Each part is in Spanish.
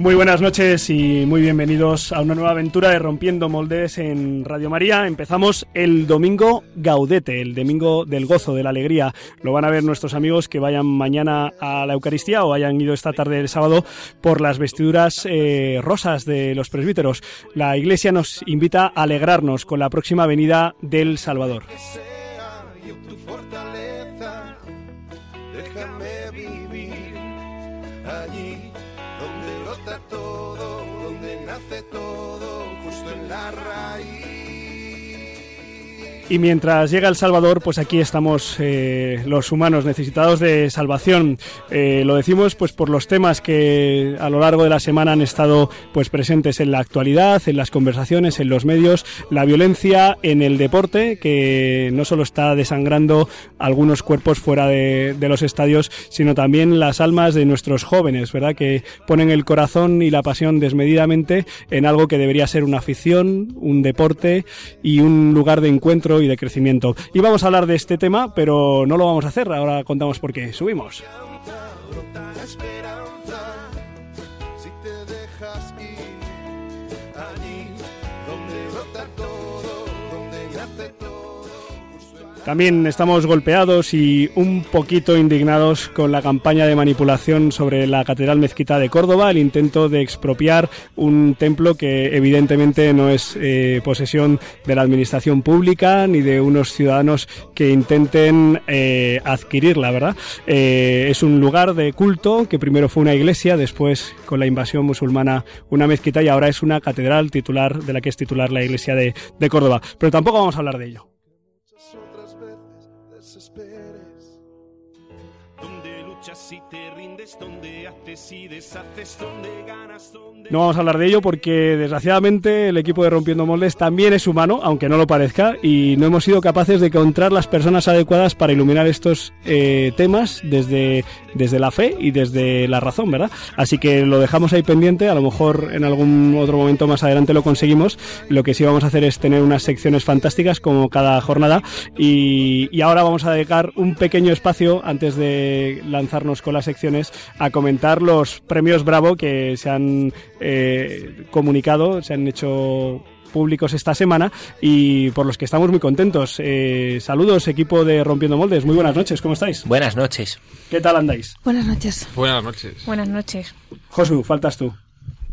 Muy buenas noches y muy bienvenidos a una nueva aventura de Rompiendo Moldes en Radio María. Empezamos el domingo Gaudete, el domingo del gozo, de la alegría. Lo van a ver nuestros amigos que vayan mañana a la Eucaristía o hayan ido esta tarde del sábado por las vestiduras eh, rosas de los presbíteros. La Iglesia nos invita a alegrarnos con la próxima venida del Salvador. Y mientras llega El Salvador, pues aquí estamos eh, los humanos necesitados de salvación. Eh, lo decimos pues por los temas que a lo largo de la semana han estado pues presentes en la actualidad, en las conversaciones, en los medios, la violencia en el deporte que no solo está desangrando algunos cuerpos fuera de, de los estadios, sino también las almas de nuestros jóvenes, ¿verdad? Que ponen el corazón y la pasión desmedidamente en algo que debería ser una afición, un deporte y un lugar de encuentro y de crecimiento. Y vamos a hablar de este tema, pero no lo vamos a hacer. Ahora contamos por qué. Subimos. También estamos golpeados y un poquito indignados con la campaña de manipulación sobre la Catedral Mezquita de Córdoba, el intento de expropiar un templo que evidentemente no es eh, posesión de la administración pública ni de unos ciudadanos que intenten eh, adquirirla, ¿verdad? Eh, es un lugar de culto que primero fue una iglesia, después con la invasión musulmana una mezquita y ahora es una catedral titular de la que es titular la iglesia de, de Córdoba. Pero tampoco vamos a hablar de ello. No vamos a hablar de ello porque desgraciadamente el equipo de Rompiendo Moldes también es humano, aunque no lo parezca, y no hemos sido capaces de encontrar las personas adecuadas para iluminar estos eh, temas desde, desde la fe y desde la razón, ¿verdad? Así que lo dejamos ahí pendiente, a lo mejor en algún otro momento más adelante lo conseguimos. Lo que sí vamos a hacer es tener unas secciones fantásticas como cada jornada y, y ahora vamos a dedicar un pequeño espacio antes de lanzarnos con las secciones a comentar los premios Bravo que se han eh, comunicado, se han hecho públicos esta semana y por los que estamos muy contentos. Eh, saludos, equipo de Rompiendo Moldes. Muy buenas noches, ¿cómo estáis? Buenas noches. ¿Qué tal andáis? Buenas noches. Buenas noches. Buenas noches. Josu, faltas tú.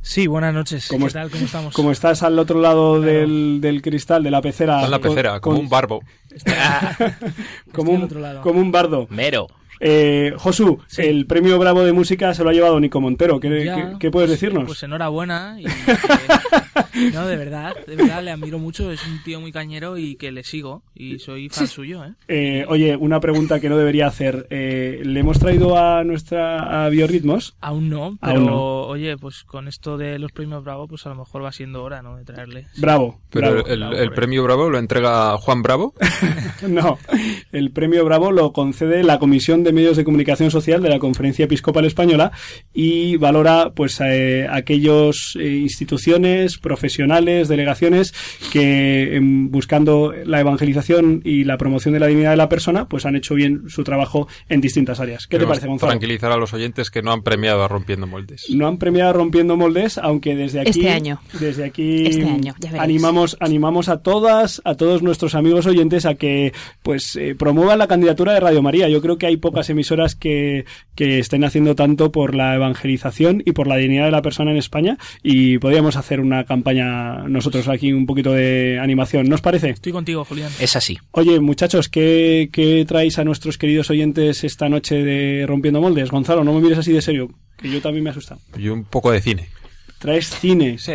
Sí, buenas noches. ¿Cómo ¿Qué tal? ¿Cómo estamos? Como estás al otro lado del, del cristal, de la pecera. En la pecera, como un barbo. como, un, otro lado. como un bardo. Mero. Eh, Josu, el premio Bravo de música se lo ha llevado Nico Montero. ¿Qué, Ya, qué- qué puedes decirnos? Pues enhorabuena. Y, no, de verdad, de verdad le admiro mucho. Es un tío muy cañero y que le sigo. Y soy fan suyo, ¿eh? Eh, oye, una pregunta que no debería hacer. Eh, ¿Le hemos traído a nuestra a Biorritmos? Aún no, pero Aún no. oye, pues con esto de los premios Bravo, pues a lo mejor va siendo hora, ¿no? De traerle. Sí. Bravo. Pero bravo. el, bravo el por premio Bravo lo entrega Juan Bravo. No, el premio Bravo lo concede la Comisión de Medios de Comunicación Social de la Conferencia Episcopal Española y valora pues eh, aquellos eh, instituciones, profesionales, delegaciones que em, buscando la evangelización y la promoción de la dignidad de la persona pues han hecho bien su trabajo en distintas áreas. ¿Qué te parece, Gonzalo? Tranquilizar a los oyentes que no han premiado a Rompiendo Moldes. No han premiado rompiendo moldes, aunque desde aquí Este año. desde aquí Este año, ya animamos animamos a todas a todos nuestros amigos oyentes a que pues eh, promuevan la candidatura de Radio María. Yo creo que hay pocas emisoras que, que estén haciendo tanto por la evangelización y por la dignidad de la persona en España y podríamos hacer una campaña nosotros aquí un poquito de animación. ¿No os parece? Estoy contigo, Julián. Es así. Oye, muchachos, ¿qué, ¿qué traéis a nuestros queridos oyentes esta noche de Rompiendo Moldes? Gonzalo, no me mires así de serio, que yo también me he asustado. Y un poco de cine. Traes cine. Sí.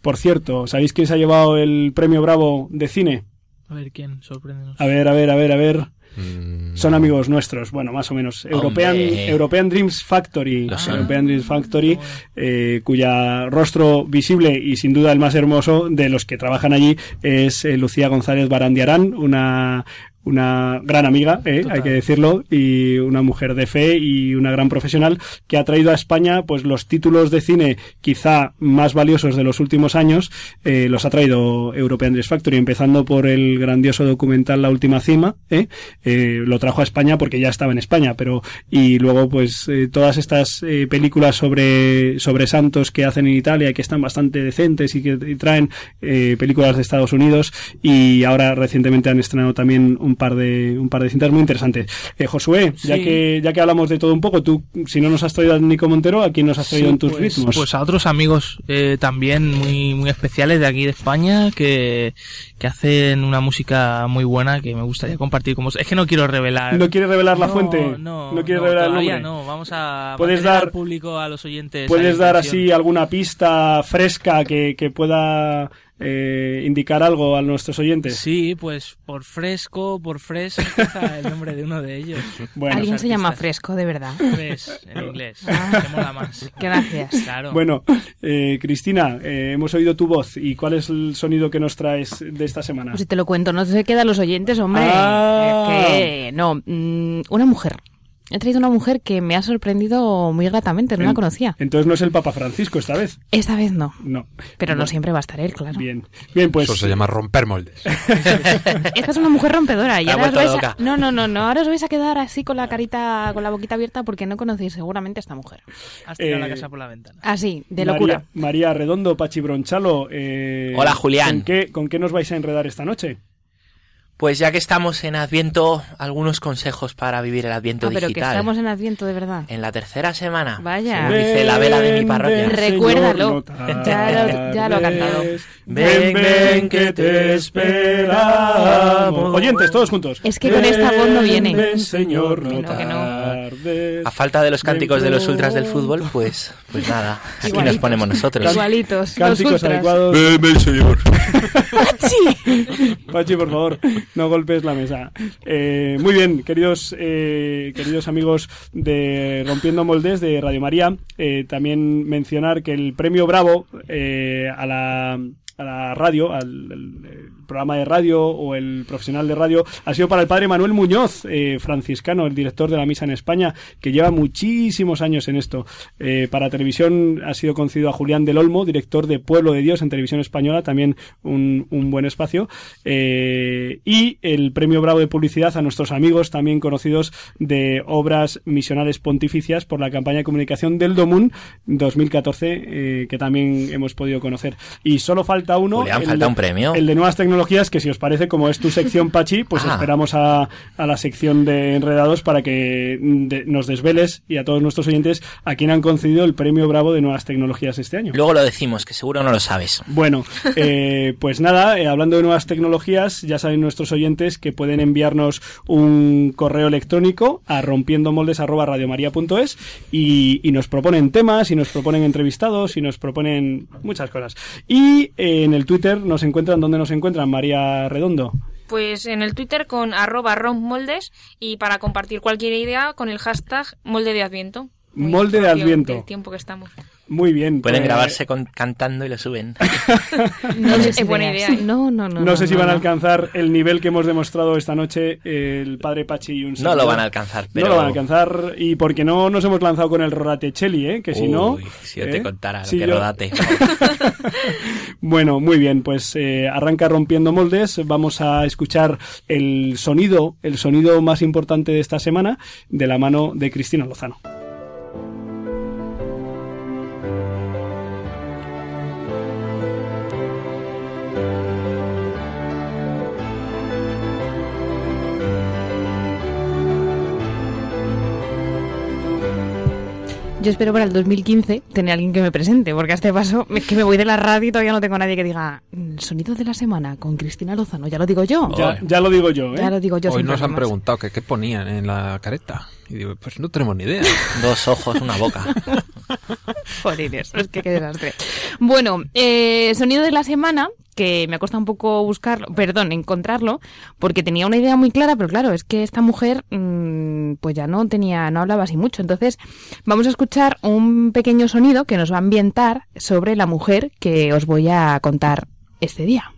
Por cierto, ¿sabéis quién se ha llevado el premio Bravo de cine? A ver quién, sorpréndenos. A ver, a ver, a ver, a ver. Mm, Son amigos nuestros, bueno, más o menos. European. European Dreams Factory. European Dreams Factory, eh, cuya rostro visible y sin duda el más hermoso de los que trabajan allí es eh, Lucía González Barandiarán, una una gran amiga, ¿eh? hay que decirlo, y una mujer de fe y una gran profesional que ha traído a España pues los títulos de cine quizá más valiosos de los últimos años, eh, los ha traído European Dress Factory, empezando por el grandioso documental La Última Cima, ¿eh? Eh, lo trajo a España porque ya estaba en España, pero y luego pues eh, todas estas eh, películas sobre, sobre santos que hacen en Italia que están bastante decentes y que y traen eh, películas de Estados Unidos y ahora recientemente han estrenado también un par de un par de cintas muy interesantes. Eh, Josué, ya que ya que hablamos de todo un poco, tú si no nos has traído a Nico Montero, ¿a quién nos has traído Sí, en tus pues, ritmos? Pues a otros amigos eh, también muy, muy especiales de aquí de España que, que hacen una música muy buena que me gustaría compartir como es que no quiero revelar ¿No quieres revelar la No, fuente? no, ¿No quieres no, revelar el nombre? no vamos a Puedes dar- al público a los oyentes ¿Puedes dar así alguna pista fresca que, que pueda eh, indicar algo a nuestros oyentes? Sí, pues por fresco, por empieza el nombre de uno de ellos. Bueno, Alguien se llama. Fresco, de verdad. Fresh en inglés. Ah. Que mola más. Gracias. Claro. Bueno, eh, Cristina, eh, hemos oído tu voz y ¿cuál es el sonido que nos traes de esta semana? Pues si te lo cuento, no se quedan los oyentes, hombre. Ah. Es que, no, mm, una mujer. He traído una mujer que me ha sorprendido muy gratamente, no la conocía. Entonces no es el Papa Francisco esta vez. Esta vez no, No. pero no siempre va a estar él, claro. Bien, bien, pues Eso se llama romper moldes. Esta es una mujer rompedora. Y ahora os vais a... No, no, no, no. Ahora os vais a quedar así con la carita, con la boquita abierta porque no conocéis seguramente a esta mujer. Has tirado eh, la casa por la ventana. Así, de María- locura. María, Redondo, Pachi Bronchalo. eh, Hola, Julián. ¿con qué, ¿Con qué nos vais a enredar esta noche? Pues ya que estamos en Adviento, algunos consejos para vivir el Adviento Ah, pero que digital. estamos en Adviento, de verdad. En la tercera semana. Vaya. según dice la vela de mi parroquia. ven, Recuérdalo. No Ya lo- ya lo ha cantado. Ven, ven, que te esperamos. Oyentes, todos juntos. Es que con esta voz no viene. Ven, Señor, no Que no, que no. tardes. A falta de los cánticos de los ultras del fútbol, pues, pues nada, aquí nos ponemos nosotros. Igualitos. Cánticos adecuados. Ven, ven, señor. Pachi, por favor, no golpes la mesa. Eh, muy bien, queridos, eh, queridos amigos de Rompiendo Moldes de Radio María, eh, también mencionar que el premio Bravo eh, a la a la radio, al, programa de radio o el profesional de radio, ha sido para el padre Manuel Muñoz, eh, franciscano, el director de la misa en España, que lleva muchísimos años en esto. Eh, para televisión ha sido concedido a Julián del Olmo, director de Pueblo de Dios en televisión española, también un, un buen espacio. Eh, y el premio Bravo de Publicidad a nuestros amigos, también conocidos de obras misionales pontificias por la campaña de comunicación del Domun 2014, eh, que también hemos podido conocer. Y solo falta uno. Julián, el falta de- un premio. El de nuevas tecnologías, que si os parece, como es tu sección, Pachi, pues Ah. esperamos a, a la sección de enredados para que mm, de- nos desveles y a todos nuestros oyentes a quién han concedido el premio Bravo de nuevas tecnologías este año. Luego lo decimos, que seguro no lo sabes. Bueno, eh, pues nada, eh, hablando de nuevas tecnologías, ya saben nuestros oyentes que pueden enviarnos un correo electrónico a rompiendomoldes@radiomaria.es y, y nos proponen temas, y nos proponen entrevistados, y nos proponen muchas cosas. Y eh, en el Twitter nos encuentran, ¿dónde nos encuentran? María Redondo. Pues en el Twitter con arroba rompmoldes y para compartir cualquier idea con el hashtag molde de adviento. Muy Molde de Adviento. del tiempo que estamos. Muy bien. Pueden pues, grabarse con- cantando y lo suben. No Es- des es buena idea, ¿eh? No, no, no. No, sé si van a no. alcanzar el nivel que hemos demostrado esta noche eh, el padre Pachi y un No lo van a alcanzar, pero... No lo van a alcanzar y porque no nos hemos lanzado con el Rodatecelli, ¿eh? Que si no... Uy, si yo ¿eh? te contara lo Si que yo- rodate. Bueno, muy bien, pues eh, arranca rompiendo moldes. Vamos a escuchar el sonido, el sonido más importante de esta semana, de la mano de Cristina Lozano. Yo espero para el 2015 tener alguien que me presente, porque a este paso es que me voy de la radio y todavía no tengo a nadie que diga "Mm, sonido de la semana con Cristina Lozano. Ya lo digo yo. Ya, ya lo digo yo, ¿eh? Ya lo digo yo. Hoy nos han preguntado que qué ponían en la careta. Y digo, pues no tenemos ni idea. Dos ojos, una boca. Jolines, es que qué desastre. Bueno, eh, sonido de la semana, que me ha costado un poco buscarlo, perdón, encontrarlo, porque tenía una idea muy clara, pero claro, es que esta mujer, mm, pues ya no tenía, no hablaba así mucho. Entonces, vamos a escuchar un pequeño sonido que nos va a ambientar sobre la mujer que os voy a contar este día.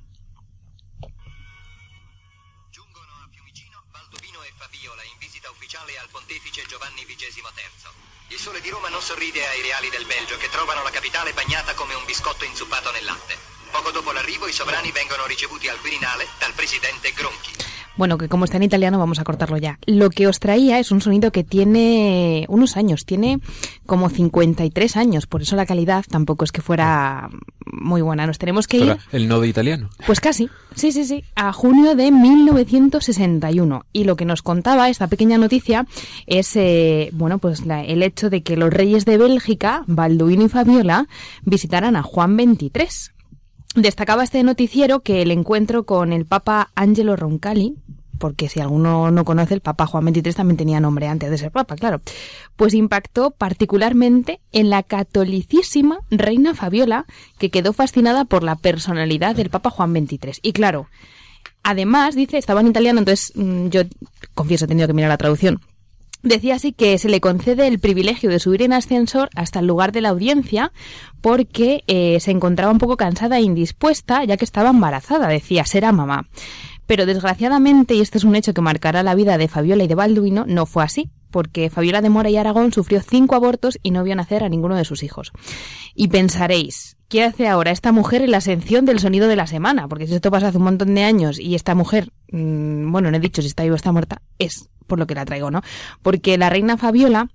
Di Roma non sorride ai reali del Belgio che trovano la capitale bagnata come un biscotto inzuppato nel latte. Poco dopo l'arrivo i sovrani vengono ricevuti al Quirinale dal presidente Gronchi. Bueno, que como está en italiano vamos a cortarlo ya. Lo que os traía es un sonido que tiene unos años, tiene como 53 años, por eso la calidad tampoco es que fuera muy buena. Nos tenemos que ir... El no de italiano. Pues casi, sí, sí, sí, a junio de 1961. Y lo que nos contaba esta pequeña noticia es, eh, bueno, pues la- el hecho de que los reyes de Bélgica, Balduino y Fabiola, visitaran a Juan XXIII. Destacaba este noticiero que el encuentro con el Papa Angelo Roncalli, porque si alguno no conoce, el Papa Juan XXIII también tenía nombre antes de ser Papa, claro, pues impactó particularmente en la catolicísima reina Fabiola, que quedó fascinada por la personalidad del Papa Juan XXIII. Y claro, además, dice, estaba en italiano, entonces mm, yo confieso, he tenido que mirar la traducción. Decía así que se le concede el privilegio de subir en ascensor hasta el lugar de la audiencia porque eh, se encontraba un poco cansada e indispuesta ya que estaba embarazada, decía, será mamá. Pero desgraciadamente, y este es un hecho que marcará la vida de Fabiola y de Balduino, no fue así, porque Fabiola de Mora y Aragón sufrió cinco abortos y no vio nacer a ninguno de sus hijos. Y pensaréis, ¿qué hace ahora esta mujer en la ascensión del sonido de la semana? Porque si esto pasa hace un montón de años y esta mujer, mm, bueno, no he dicho si está viva o está muerta, es por lo que la traigo, ¿no? Porque la reina Fabiola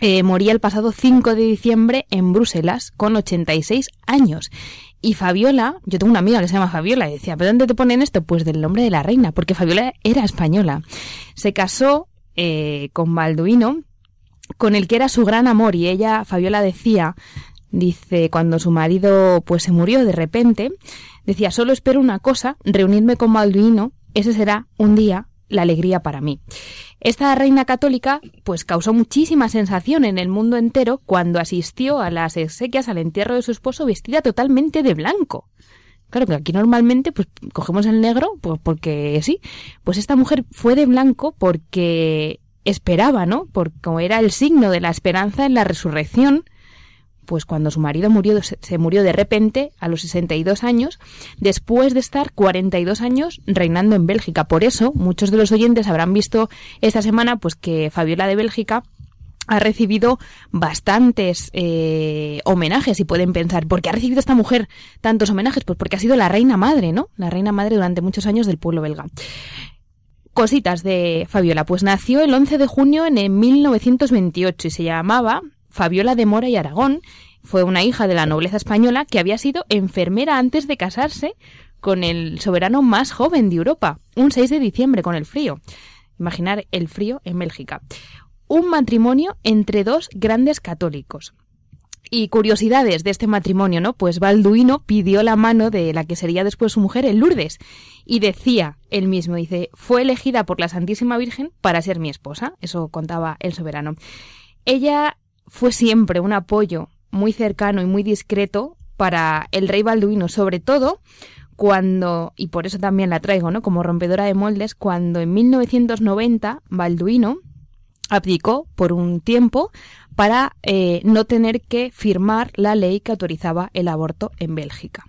eh, moría el pasado 5 de diciembre en Bruselas con 86 años. Y Fabiola, yo tengo una amiga que se llama Fabiola y decía, ¿pero dónde te ponen esto? Pues del nombre de la reina, porque Fabiola era española. Se casó eh, con Balduino, con el que era su gran amor, y ella, Fabiola, decía, dice, cuando su marido pues se murió de repente, decía, solo espero una cosa, reunirme con Balduino, ese será un día la alegría para mí. Esta reina católica pues causó muchísima sensación en el mundo entero cuando asistió a las exequias al entierro de su esposo vestida totalmente de blanco. Claro que aquí normalmente pues cogemos el negro pues porque sí, pues esta mujer fue de blanco porque esperaba, ¿no? Porque como era el signo de la esperanza en la resurrección, pues cuando su marido murió, se murió de repente a los 62 años, después de estar 42 años reinando en Bélgica. Por eso, muchos de los oyentes habrán visto esta semana pues que Fabiola de Bélgica ha recibido bastantes eh, homenajes y pueden pensar, ¿por qué ha recibido esta mujer tantos homenajes? Pues porque ha sido la reina madre, ¿no? La reina madre durante muchos años del pueblo belga. Cositas de Fabiola. Pues nació el 11 de junio en el 1928 y se llamaba Fabiola de Mora y Aragón. Fue una hija de la nobleza española que había sido enfermera antes de casarse con el soberano más joven de Europa, un 6 de diciembre con el frío. Imaginar el frío en Bélgica. Un matrimonio entre dos grandes católicos. Y curiosidades de este matrimonio, ¿no? Pues Balduino pidió la mano de la que sería después su mujer, en Lourdes, y decía él mismo, dice, fue elegida por la Santísima Virgen para ser mi esposa, eso contaba el soberano. Ella fue siempre un apoyo muy cercano y muy discreto para el rey Balduino, sobre todo cuando, y por eso también la traigo, ¿no? Como rompedora de moldes, cuando en 1990 Balduino abdicó por un tiempo para eh, no tener que firmar la ley que autorizaba el aborto en Bélgica.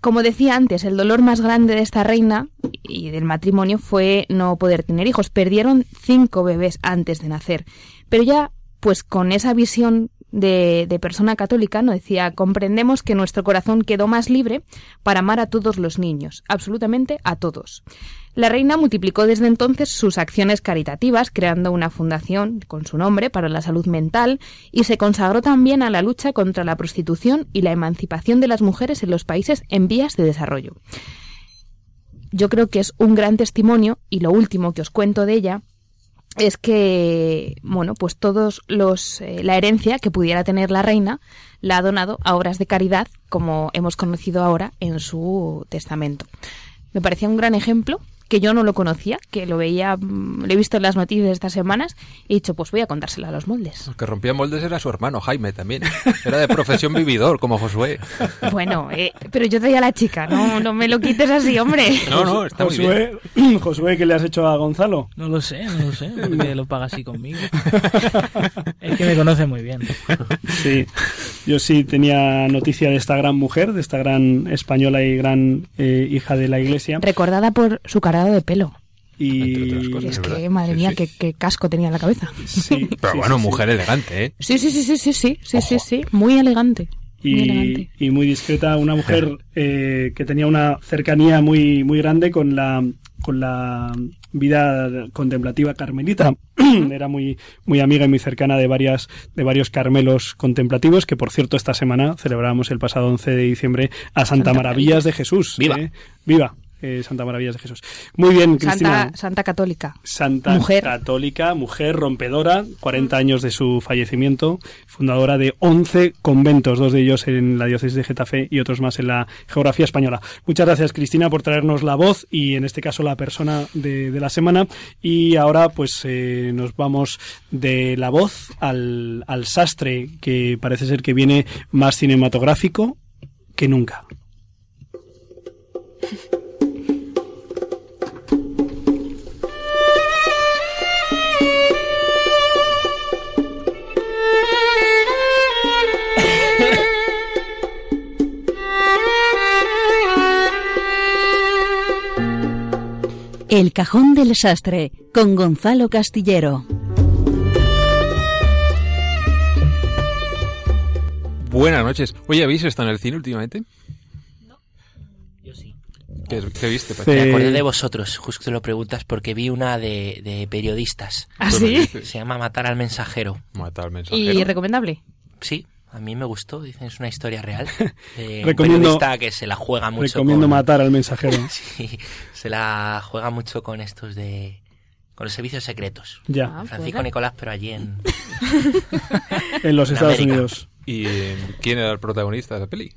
Como decía antes, el dolor más grande de esta reina y del matrimonio fue no poder tener hijos. Perdieron cinco bebés antes de nacer. Pero ya, pues con esa visión de, de persona católica, no decía, comprendemos que nuestro corazón quedó más libre para amar a todos los niños, absolutamente a todos. La reina multiplicó desde entonces sus acciones caritativas, creando una fundación con su nombre para la salud mental y se consagró también a la lucha contra la prostitución y la emancipación de las mujeres en los países en vías de desarrollo. Yo creo que es un gran testimonio y lo último que os cuento de ella es que, bueno, pues todos los, eh, la herencia que pudiera tener la reina la ha donado a obras de caridad, como hemos conocido ahora en su testamento. Me parecía un gran ejemplo que yo no lo conocía, que lo veía, mm, lo he visto en las noticias de estas semanas, y he dicho, pues voy a contárselo a los moldes. El que rompía moldes era su hermano, Jaime, también. Era de profesión vividor, como Josué. Bueno, eh, pero yo traía a la chica, no, no me lo quites así, hombre. No, no, está muy bien. Josué, Josué, ¿qué le has hecho a Gonzalo? No lo sé, no lo sé. ¿Por qué lo paga así conmigo? es que me conoce muy bien. Sí, yo sí tenía noticia de esta gran mujer, de esta gran española y gran eh, hija de la iglesia. Recordada por su de pelo. Y cosas. Es que, verdad. madre mía, sí. Qué, qué casco tenía en la cabeza. sí, Pero sí, bueno, sí, sí. mujer elegante, ¿eh? Sí, sí, sí, sí, sí, sí, sí, sí, sí, muy elegante. Muy y, elegante. y muy discreta, una mujer eh, que tenía una cercanía muy, muy grande con la, con la vida contemplativa carmelita. Era muy, muy amiga y muy cercana de varias, de varios carmelos contemplativos, que por cierto esta semana celebrábamos el pasado 11 de diciembre a Santa, Santa Maravillas de Jesús. ¡Viva! ¿eh? ¡Viva! Eh, Santa Maravillas de Jesús. Muy bien, Cristina. Santa, Santa Católica. Santa Mujer. católica, mujer rompedora, 40 años de su fallecimiento, fundadora de 11 conventos, dos de ellos en la diócesis de Getafe y otros más en la geografía española. Muchas gracias Cristina por traernos la voz y en este caso la persona de, de la semana. Y ahora pues eh, nos vamos de la voz al, al sastre que parece ser que viene más cinematográfico que nunca. El cajón del sastre con Gonzalo Castillero. Buenas noches. Oye, ¿habéis estado en el cine últimamente? Yo sí. ¿Qué, qué viste? Sí. Me acordé de vosotros, justo que lo preguntas, porque vi una de, de periodistas. ¿Ah, sí? Se llama Matar al mensajero. Matar al mensajero. ¿Y recomendable? Sí, a mí me gustó, dicen, es una historia real. De un Recomiendo- periodista que se la juega mucho Recomiendo con... matar al mensajero. Sí, se la juega mucho con estos de... con los servicios secretos. Ya, Ah, Francisco pues, Nicolás, pero allí en... en los En Estados América. Unidos. ¿Y quién era el protagonista de la peli?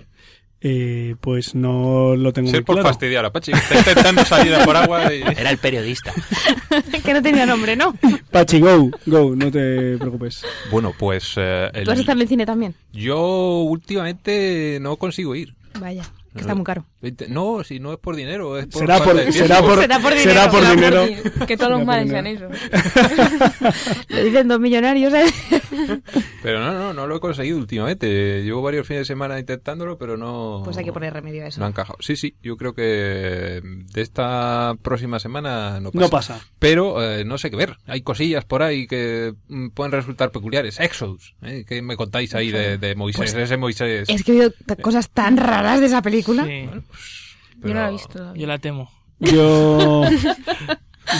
Eh, pues no lo tengo Si muy por claro. fastidiar a Pachi, está intentando salir a por agua y... Era el periodista. que no tenía nombre, ¿no? Pachi, go, go, no te preocupes. Bueno, pues... eh, el- ¿Tú has estado en el cine también? Yo últimamente no consigo ir. Vaya, que está muy caro. No, si no es por dinero, es por Será por, será por, Será por dinero. será por Será dinero. di- Que todos los Será males sean eso. Lo dicen dos millonarios, ¿eh? Pero no, no, no lo he conseguido últimamente. Llevo varios fines de semana intentándolo, pero no... Pues hay que poner remedio a eso. No han encajado. Sí, sí, yo creo que de esta próxima semana no pasa. No pasa. Pero eh, no sé qué ver. Hay cosillas por ahí que mm, pueden resultar peculiares. Exodus, ¿eh? ¿qué me contáis ahí de, de Moisés? Ese Moisés. Es que he oído cosas tan raras de esa película. Sí, Yo no la he visto todavía. yo la temo. Yo,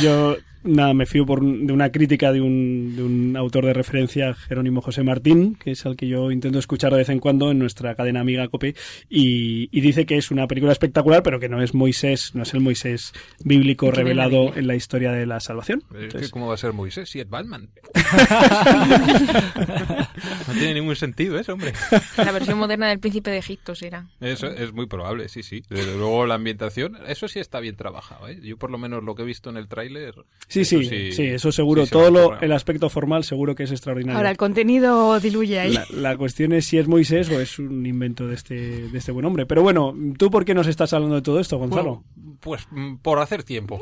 yo, nada, me fío por, de una crítica de un, de un autor de referencia, Jerónimo José Martín, que es al que yo intento escuchar de vez en cuando en nuestra cadena amiga Cope, y, y dice que es una película espectacular, pero que no es Moisés, no es el Moisés bíblico la revelado en la historia de la salvación. Es que Entonces, ¿Cómo va a ser Moisés si es Batman? no tiene ningún sentido eso, hombre. La versión moderna del príncipe de Egipto será. Eso es muy probable, sí, sí. Desde luego la ambientación, eso sí está bien trabajado, ¿eh? Yo por lo menos lo que he visto en el tráiler... sí, eso sí, sí, eso seguro. sí se va Todo lo, el aspecto formal seguro que es extraordinario. Ahora, el contenido diluye ahí. La, la cuestión es si es Moisés o es un invento de este, de este buen hombre. Pero bueno, ¿tú por qué nos estás hablando de todo esto, Gonzalo? Bueno, pues mm, por hacer tiempo.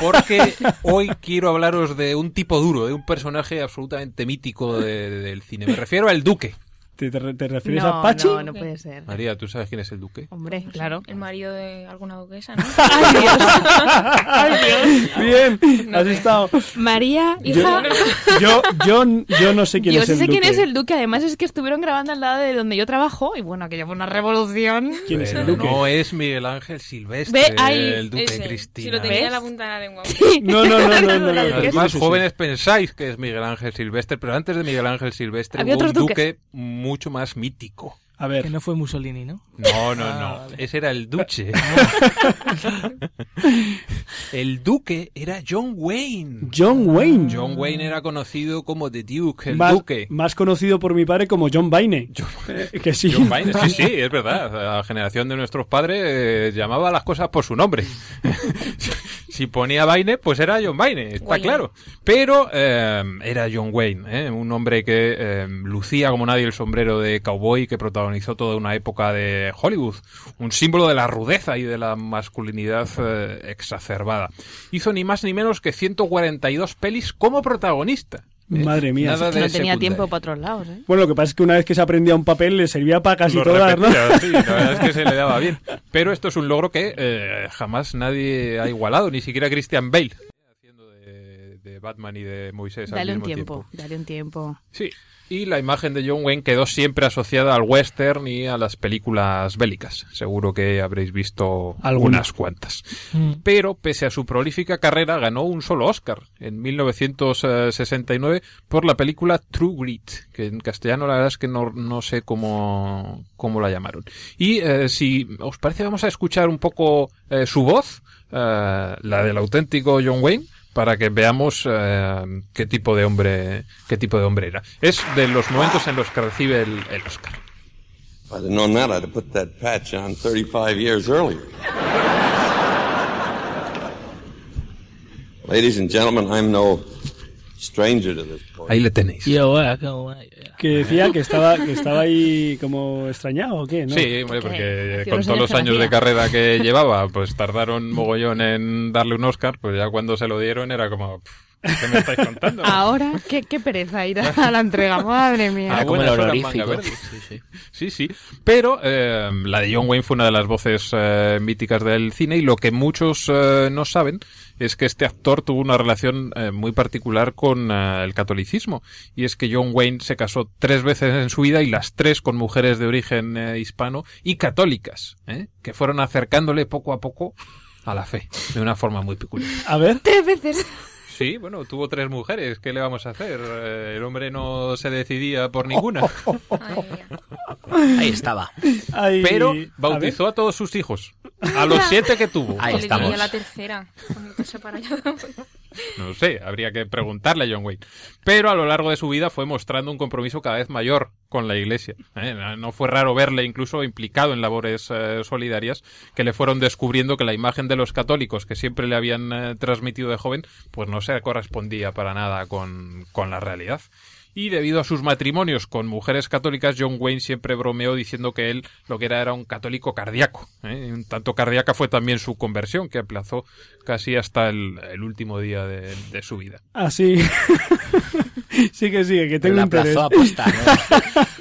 Porque hoy quiero hablaros de un tipo duro, de un personaje absolutamente mítico de- de- del cine. Me refiero al Duque. ¿Te, te- te refieres no, a Pachi? no, no puede ser. María, ¿tú sabes quién es el Duque? Hombre, claro. El marido de alguna duquesa, ¿no? ¡Ay, Dios! ¡Ay, Dios! Bien, has estado. María, Yo, hija... yo, yo, yo no sé quién Yo es sí el sé quién duque. es el duque, además es que estuvieron grabando al lado de donde yo trabajo y bueno, aquello fue una revolución. ¿Quién es el Pero duque? no es Miguel Ángel Silvestre, Ve ahí, el Duque Ese. Cristina. Si lo tenía en la punta de la lengua. No, no, no, no, no, no, Los no. más Sí, sí, sí. jóvenes pensáis que es Miguel Ángel Silvestre, pero antes de Miguel Ángel Silvestre Había hubo un duque mucho más mítico. A Que ver, no fue Mussolini, ¿no? No, no, Ah, no. vale. Ese era el duche. el duque era John Wayne. John Wayne. John Wayne era conocido como The Duke, el más, duque. más conocido por mi padre como John Baine. Eh, que sí. John Wayne, sí, sí, es verdad. La generación de nuestros padres eh, llamaba las cosas por su nombre. si ponía Wayne, pues era John Wayne, está Wayne. claro. Pero eh, era John Wayne, ¿eh? un hombre que eh, lucía como nadie el sombrero de cowboy, que protagonizó toda una época de Hollywood. Un símbolo de la rudeza y de la masculinidad eh, exacerbada. Hizo ni más ni menos que 142 pelis como protagonista. ¿Eh? Madre mía. Nada Que de no tenía tiempo para otros lados, ¿eh? Bueno, lo que pasa es que una vez que se aprendía un papel le servía para casi Lo todas, ¿no? repetía, sí, la verdad es que se le daba bien. Pero esto es un logro que eh, jamás nadie ha igualado, ni siquiera Christian Bale. de Batman y de Moisés al Dale un tiempo, dale un tiempo. Sí, y la imagen de John Wayne quedó siempre asociada al western y a las películas bélicas. Seguro que habréis visto Alguna. unas cuantas. Mm. Pero, pese a su prolífica carrera, ganó un solo Oscar en 1969 por la película True Grit, que en castellano la verdad es que no, no sé cómo, cómo la llamaron. Y eh, si os parece, vamos a escuchar un poco eh, su voz, eh, la del auténtico John Wayne, para que veamos eh, qué tipo de hombre qué tipo de hombre era. Es de los momentos en los que recibe el, Oscar. If I'd have known that, I'd have put that patch on 35 years earlier. Ladies and gentlemen, I'm no Ahí le tenéis. Qué guay. Que decía que estaba, que estaba ahí como extrañado o qué, ¿no? Sí, hombre, Porque hacía con todos los años de carrera que llevaba, pues tardaron mogollón en darle un Oscar, pues ya cuando se lo dieron era como, "Pff, ¿qué me estáis contando? Ahora, qué, qué pereza ir a la entrega, madre mía. Ah, como el honorífico. Sí, sí. Sí, sí. Pero eh, la de John Wayne fue una de las voces eh, míticas del cine y lo que muchos eh, no saben es que este actor tuvo una relación eh, muy particular con eh, el catolicismo. Y es que John Wayne se casó tres veces en su vida y las tres con mujeres de origen eh, hispano y católicas, ¿eh? que fueron acercándole poco a poco a la fe, de una forma muy peculiar. A ver, Tres veces. Sí, bueno, tuvo tres mujeres, ¿qué le vamos a hacer? Eh, el hombre no se decidía por ninguna. Ahí estaba. ahí- pero bautizó a, todos sus hijos. A los siete que tuvo. Ahí Le estamos. la tercera. No sé, habría que preguntarle a John Wayne. Pero a lo largo de su vida fue mostrando un compromiso cada vez mayor con la iglesia. ¿eh? No fue raro verle incluso implicado en labores eh, solidarias que le fueron descubriendo que la imagen de los católicos que siempre le habían eh, transmitido de joven, pues no se correspondía para nada con, con la realidad. Y debido a sus matrimonios con mujeres católicas, John Wayne siempre bromeó diciendo que él lo que era era un católico cardíaco. ¿eh? Un tanto cardíaca fue también su conversión, que aplazó casi hasta el, el último día de, de su vida. Ah, sí. sí que sigue, que tengo la interés. aplazó a posta, ¿no?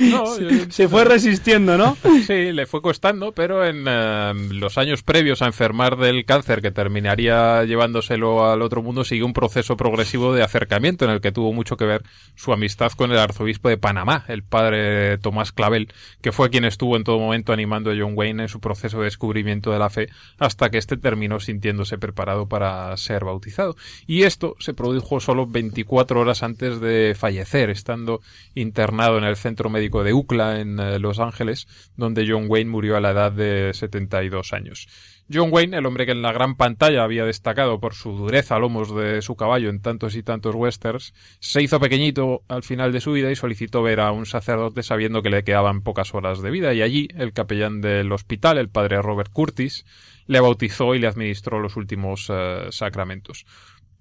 No, Se, se fue resistiendo, ¿no? Sí, le fue costando, pero en eh, los años previos a enfermar del cáncer que terminaría llevándoselo al otro mundo, siguió un proceso progresivo de acercamiento en el que tuvo mucho que ver su amistad con el arzobispo de Panamá, el padre Tomás Clavel, que fue quien estuvo en todo momento animando a John Wayne en su proceso de descubrimiento de la fe hasta que éste terminó sintiéndose preparado para ser bautizado. Y esto se produjo solo 24 horas antes de fallecer, estando internado en el centro médico de UCLA en eh, Los Ángeles, donde John Wayne murió a la edad de 72 años. John Wayne, el hombre que en la gran pantalla había destacado por su dureza a lomos de su caballo en tantos y tantos westerns, se hizo pequeñito al final de su vida y solicitó ver a un sacerdote sabiendo que le quedaban pocas horas de vida y allí el capellán del hospital, el padre Robert Curtis, le bautizó y le administró los últimos eh, sacramentos.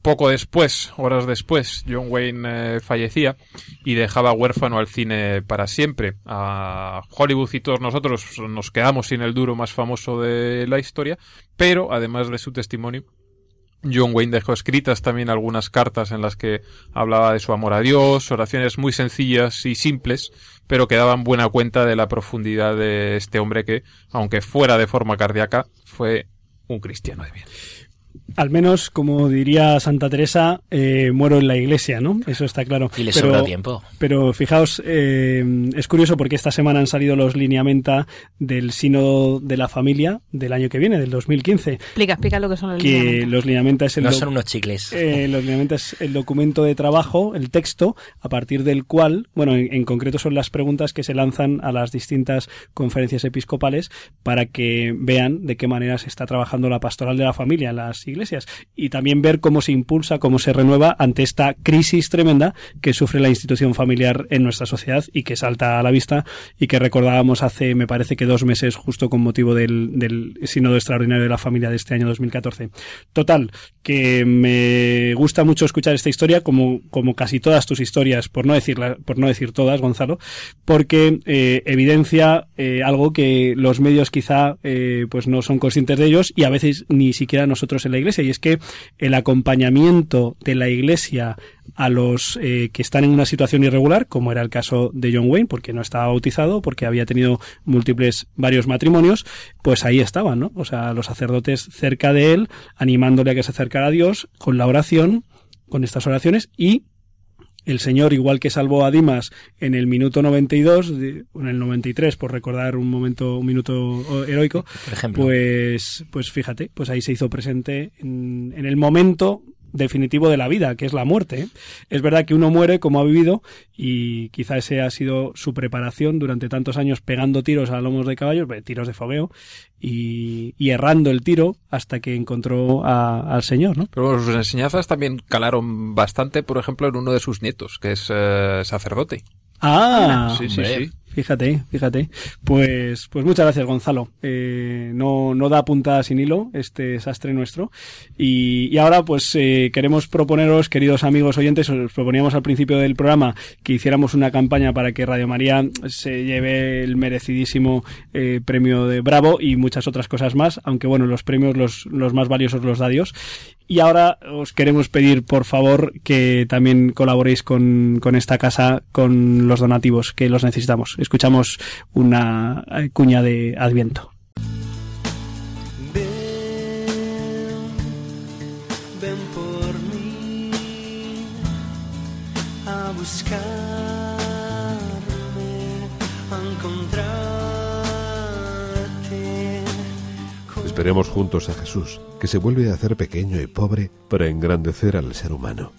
Poco después, horas después, John Wayne eh, fallecía y dejaba huérfano al cine para siempre. A Hollywood y todos nosotros nos quedamos sin el duro más famoso de la historia, pero además de su testimonio, John Wayne dejó escritas también algunas cartas en las que hablaba de su amor a Dios, oraciones muy sencillas y simples, pero que daban buena cuenta de la profundidad de este hombre que, aunque fuera de forma cardíaca, fue un cristiano de bien. Al menos, como diría Santa Teresa, eh, muero en la iglesia, ¿no? Eso está claro. Y le Pero- sobró tiempo. Pero fijaos, eh, es curioso porque esta semana han salido los lineamenta del Sínodo de la Familia del año que viene, del 2015. Explica, explica lo que son los Que los lineamenta es el No son unos chicles. eh, los lineamenta es el documento de trabajo, el texto, a partir del cual, bueno, en, en concreto son las preguntas que se lanzan a las distintas conferencias episcopales para que vean de qué manera se está trabajando la pastoral de la familia en iglesias y también ver cómo se impulsa, cómo se renueva ante esta crisis tremenda que sufre la institución familiar en nuestra sociedad y que salta a la vista y que recordábamos hace, me parece que dos meses, justo con motivo del, del Sínodo Extraordinario de la Familia de este año 2014. Total, que me gusta mucho escuchar esta historia, como, como casi todas tus historias, por no decirla, por no decir todas, Gonzalo, porque eh, evidencia eh, algo que los medios quizá eh, pues no son conscientes de ellos y a veces ni siquiera nosotros la iglesia, y es que el acompañamiento de la iglesia a los eh, que están en una situación irregular, como era el caso de John Wayne, porque no estaba bautizado, porque había tenido múltiples, varios matrimonios, pues ahí estaban, ¿no? O sea, los sacerdotes cerca de él, animándole a que se acercara a Dios con la oración con estas oraciones y el Señor, igual que salvó a Dimas en el minuto 92, de- en el 93, por recordar un momento, un minuto heroico, Por ejemplo. pues, pues fíjate, pues ahí se hizo presente en, en el momento definitivo de la vida, que es la muerte. ¿eh? Es verdad que uno muere como ha vivido y quizá ese ha sido su preparación durante tantos años pegando tiros a lomos de caballos, tiros de fogueo, y, y errando el tiro hasta que encontró a- al Señor, ¿no? Pero sus enseñanzas también calaron bastante, por ejemplo, en uno de sus nietos, que es eh, sacerdote. Ah, Sí, sí, sí. Fíjate, fíjate. Pues, pues muchas gracias, Gonzalo. Eh, no, no da puntada sin hilo este sastre nuestro. Y, y ahora, pues eh, queremos proponeros, queridos amigos oyentes, os proponíamos al principio del programa que hiciéramos una campaña para que Radio María se lleve el merecidísimo eh, premio de Bravo y muchas otras cosas más, aunque bueno, los premios los, los más valiosos los da Dios. Y ahora os queremos pedir, por favor, que también colaboréis con, con esta casa, con los donativos, que los necesitamos. Escuchamos una eh, cuña de Adviento. Ven por mí a buscarme, Esperemos juntos a Jesús, que se vuelve a hacer pequeño y pobre para engrandecer al ser humano.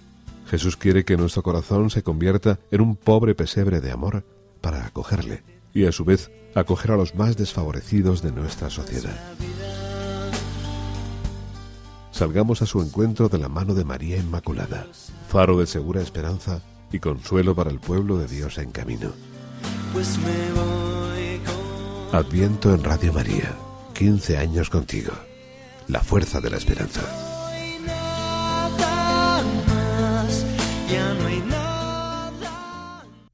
Jesús quiere que nuestro corazón se convierta en un pobre pesebre de amor para acogerle y a su vez acoger a los más desfavorecidos de nuestra sociedad. Salgamos a su encuentro de la mano de María Inmaculada, faro de segura esperanza y consuelo para el pueblo de Dios en camino. Pues Adviento en Radio María, 15 años contigo, la fuerza de la esperanza.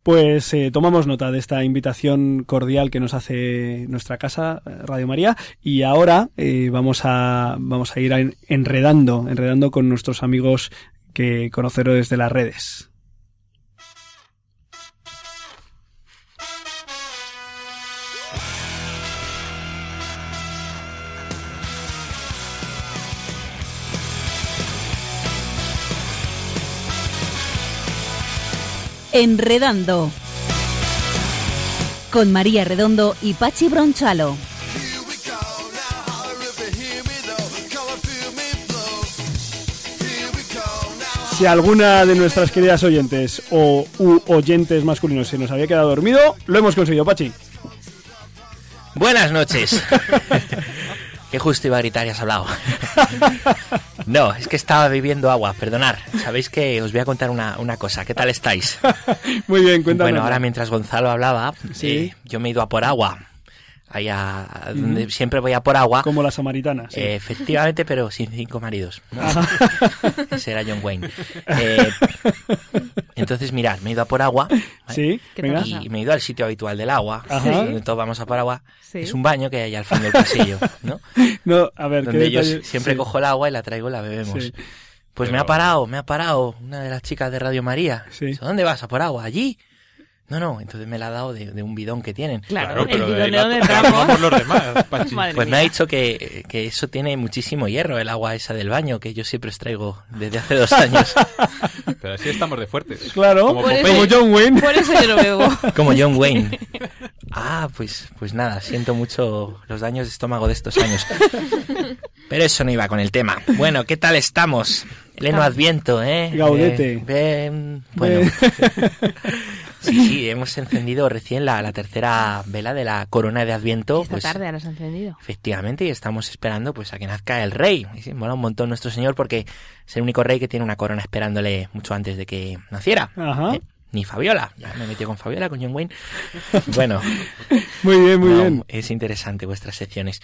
Pues eh, tomamos nota de esta invitación cordial que nos hace nuestra casa, eh, Radio María, y ahora eh, vamos a vamos a ir enredando, enredando con nuestros amigos que conoceros desde las redes. Enredando. Con María Redondo y Pachi Bronchalo. Si alguna de nuestras queridas oyentes o u oyentes masculinos se nos había quedado dormido, lo hemos conseguido, Pachi. Buenas noches. Justo iba a gritar y has hablado. No, es que estaba bebiendo agua, perdonar. Sabéis que os voy a contar una, una cosa. ¿Qué tal estáis? Muy bien, cuéntame. Bueno, ahora mientras Gonzalo hablaba, Sí. eh, yo me he ido a por agua. Allá donde siempre voy a por agua. Como la samaritana. sí. Eh, efectivamente, pero sin cinco maridos. ¿no? Ajá. Ese era John Wayne. Eh, entonces, mirad, me he ido a por agua. ¿vale? Sí. Y me he ido al sitio habitual del agua, Ajá. donde todos vamos a por agua. Sí. Es un baño que hay al fin del pasillo, ¿no? No, a ver, ¿qué donde yo detalle- siempre sí. cojo el agua y la traigo y la bebemos. Sí. Pues me ha parado, me ha parado una de las chicas de Radio María. ¿Dónde vas a por agua? ¿Allí? No, no, entonces me la ha dado de, de un bidón que tienen. Claro, pero de bidón los demás, Pues me ha dicho que, que eso tiene muchísimo hierro, el agua esa del baño, que yo siempre os traigo desde hace dos años. Pero así estamos de fuertes. Claro, Como Por como, eso- John Wayne. Por eso yo lo bebo. Como John Wayne. Ah, pues, pues nada, siento mucho los daños de estómago de estos años. Pero eso no iba con el tema. Bueno, ¿qué tal estamos? Pleno adviento, ¿eh? Gaudete. Eh, bueno, sí, sí, hemos encendido recién la, la tercera vela de la corona de adviento. Esta pues, tarde ahora se ha encendido. Efectivamente, y estamos esperando pues a que nazca el rey. Y sí, mola un montón nuestro señor porque es el único rey que tiene una corona esperándole mucho antes de que naciera. Ajá. ¿eh? Ni Fabiola. Ya me metí con Fabiola, con John Wayne. Bueno, Muy bien, muy no, bien. es interesante vuestras secciones.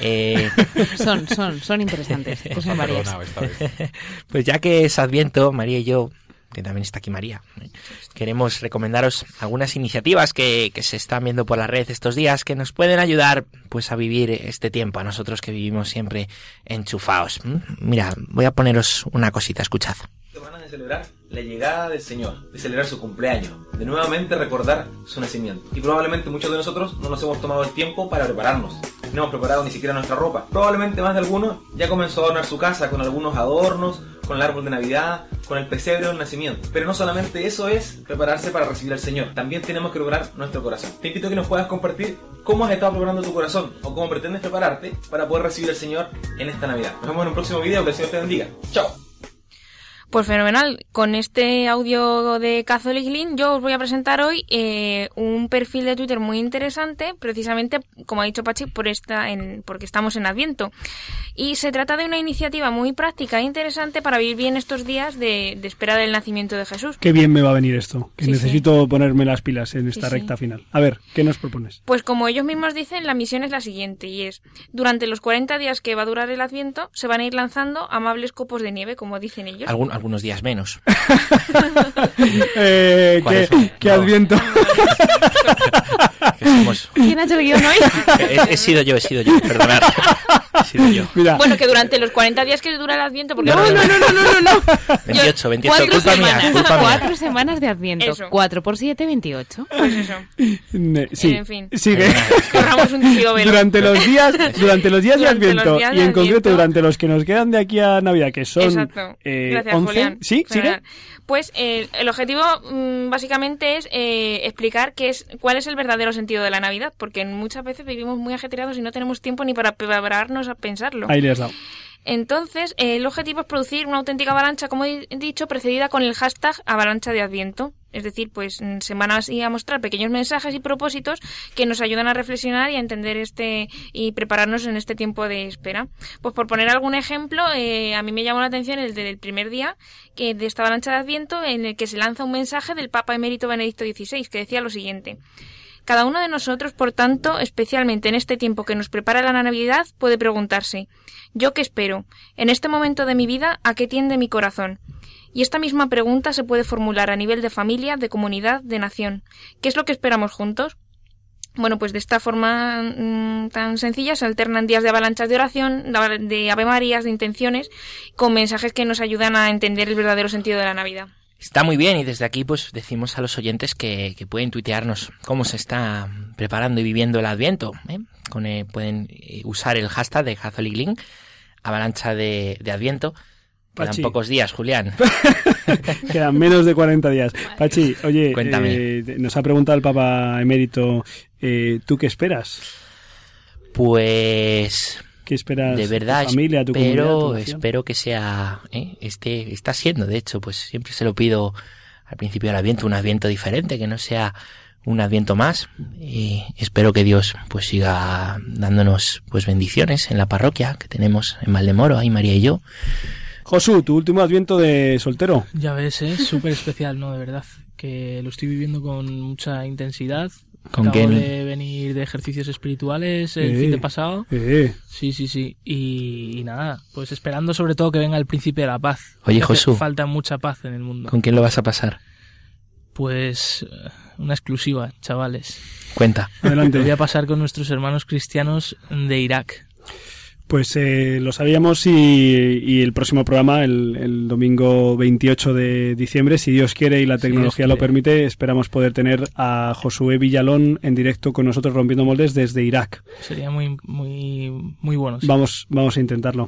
Eh, Son, son, son interesantes. Que son varias. Perdonado esta vez. pues ya que es Adviento, María y yo, que también está aquí María, ¿eh? queremos recomendaros algunas iniciativas que, que se están viendo por la red estos días que nos pueden ayudar pues a vivir este tiempo, a nosotros que vivimos siempre enchufados. Mira, voy a poneros una cosita, escuchad. De celebrar la llegada del Señor, de celebrar su cumpleaños, de nuevamente recordar su nacimiento. Y probablemente muchos de nosotros no nos hemos tomado el tiempo para prepararnos. No hemos preparado ni siquiera nuestra ropa. Probablemente más de alguno ya comenzó a adornar su casa con algunos adornos con el árbol de Navidad, con el pesebre del nacimiento. Pero no solamente eso es prepararse para recibir al Señor, también tenemos que preparar nuestro corazón. Te invito a que nos puedas compartir cómo has estado preparando tu corazón o cómo pretendes prepararte para poder recibir al Señor en esta Navidad. Nos vemos en un próximo video, que el Señor te bendiga. Chao. Pues fenomenal. Con este audio de Catholic Link yo os voy a presentar hoy eh, un perfil de Twitter muy interesante, precisamente, como ha dicho Pachi, por esta, en, porque estamos en Adviento. Y se trata de una iniciativa muy práctica e interesante para vivir bien estos días de, de espera del nacimiento de Jesús. Qué bien me va a venir esto, que Sí, necesito ponerme las pilas en esta Sí, sí. recta final. A ver, ¿qué nos propones? Pues como ellos mismos dicen, la misión es la siguiente y es, durante los 40 días que va a durar el Adviento, se van a ir lanzando amables copos de nieve, como dicen ellos. Algún- algunos días menos. Eh, ¿Cuál ¿Qué, qué No. adviento? ¿Quién ha hecho el guion hoy? he, he sido yo, he sido yo, perdonad. He sido yo. Mira, Bueno, que durante los 40 días que dura el Adviento, porque No, no, no, no, no, no, no. 28, 28, Cuatro culpa mía, semanas. culpa mía. Cuatro semanas de Adviento. Eso. 4 por 7, 28. Pues eso. ne- sí, En fin. sigue. Corramos un tupido velo. Durante los días, durante los días de Durante los Adviento días y de en concreto Adviento. durante los que nos quedan de aquí a Navidad, que son Exacto. eh, Gracias, 11, Julián. ¿sí? ¿Sigue? Pues eh, el objetivo mm, básicamente es eh, explicar qué es, cuál es el verdadero sentido de la Navidad, porque muchas veces vivimos muy ajetreados y no tenemos tiempo ni para prepararnos a pensarlo. Ahí le has dado. Entonces, eh, el objetivo es producir una auténtica avalancha, como he dicho, precedida con el hashtag avalancha de Adviento. Es decir, pues semanas y a mostrar pequeños mensajes y propósitos que nos ayudan a reflexionar y a entender este y prepararnos en este tiempo de espera. Pues por poner algún ejemplo, eh, a mí me llamó la atención el del primer día que de esta avalancha de Adviento en el que se lanza un mensaje del Papa emérito Benedicto XVI que decía lo siguiente. Cada uno de nosotros, por tanto, especialmente en este tiempo que nos prepara la Navidad, puede preguntarse ¿Yo qué espero? En este momento de mi vida, ¿a qué tiende mi corazón? Y esta misma pregunta se puede formular a nivel de familia, de comunidad, de nación. ¿Qué es lo que esperamos juntos? Bueno, pues de esta forma mm, tan sencilla se alternan días de avalanchas de oración, de Ave Marías, de intenciones, con mensajes que nos ayudan a entender el verdadero sentido de la Navidad. Está muy bien y desde aquí pues decimos a los oyentes que, que pueden tuitearnos cómo se está preparando y viviendo el Adviento. ¿eh? Con, eh, pueden eh, usar el hashtag de Catholic Link, avalancha de, de Adviento. Quedan Pachi. pocos días, Julián. Quedan menos de 40 días. Pachi, oye, Cuéntame. eh, nos ha preguntado el Papa Emérito, eh, ¿tú qué esperas? Pues ¿Qué esperas de verdad tu familia, tu comunidad, tu espero, espero que sea ¿eh? este está siendo de hecho pues siempre se lo pido al principio del adviento un adviento diferente que no sea un adviento más y espero que Dios pues siga dándonos pues bendiciones en la parroquia que tenemos en Valdemoro ahí María y yo Josu, tu último adviento de soltero. Ya ves, es súper especial, ¿no? De verdad. Que lo estoy viviendo con mucha intensidad. ¿Con Acabo de venir de ejercicios espirituales el Eh, fin de pasado. eh. Sí, sí, sí. Y, y nada, pues esperando sobre todo que venga el príncipe de la paz. Oye, Josu. Falta mucha paz en el mundo. ¿con quién lo vas a pasar? Pues eh, una exclusiva, chavales. cuenta Adelante. Lo voy a pasar con nuestros hermanos cristianos de Irak. Pues eh, lo sabíamos y, y el próximo programa, el, el domingo 28 de diciembre, si Dios quiere y la tecnología lo permite, esperamos poder tener a Josué Villalón en directo con nosotros rompiendo moldes desde Irak. Sería muy, muy, muy bueno. sí. Vamos, vamos a intentarlo.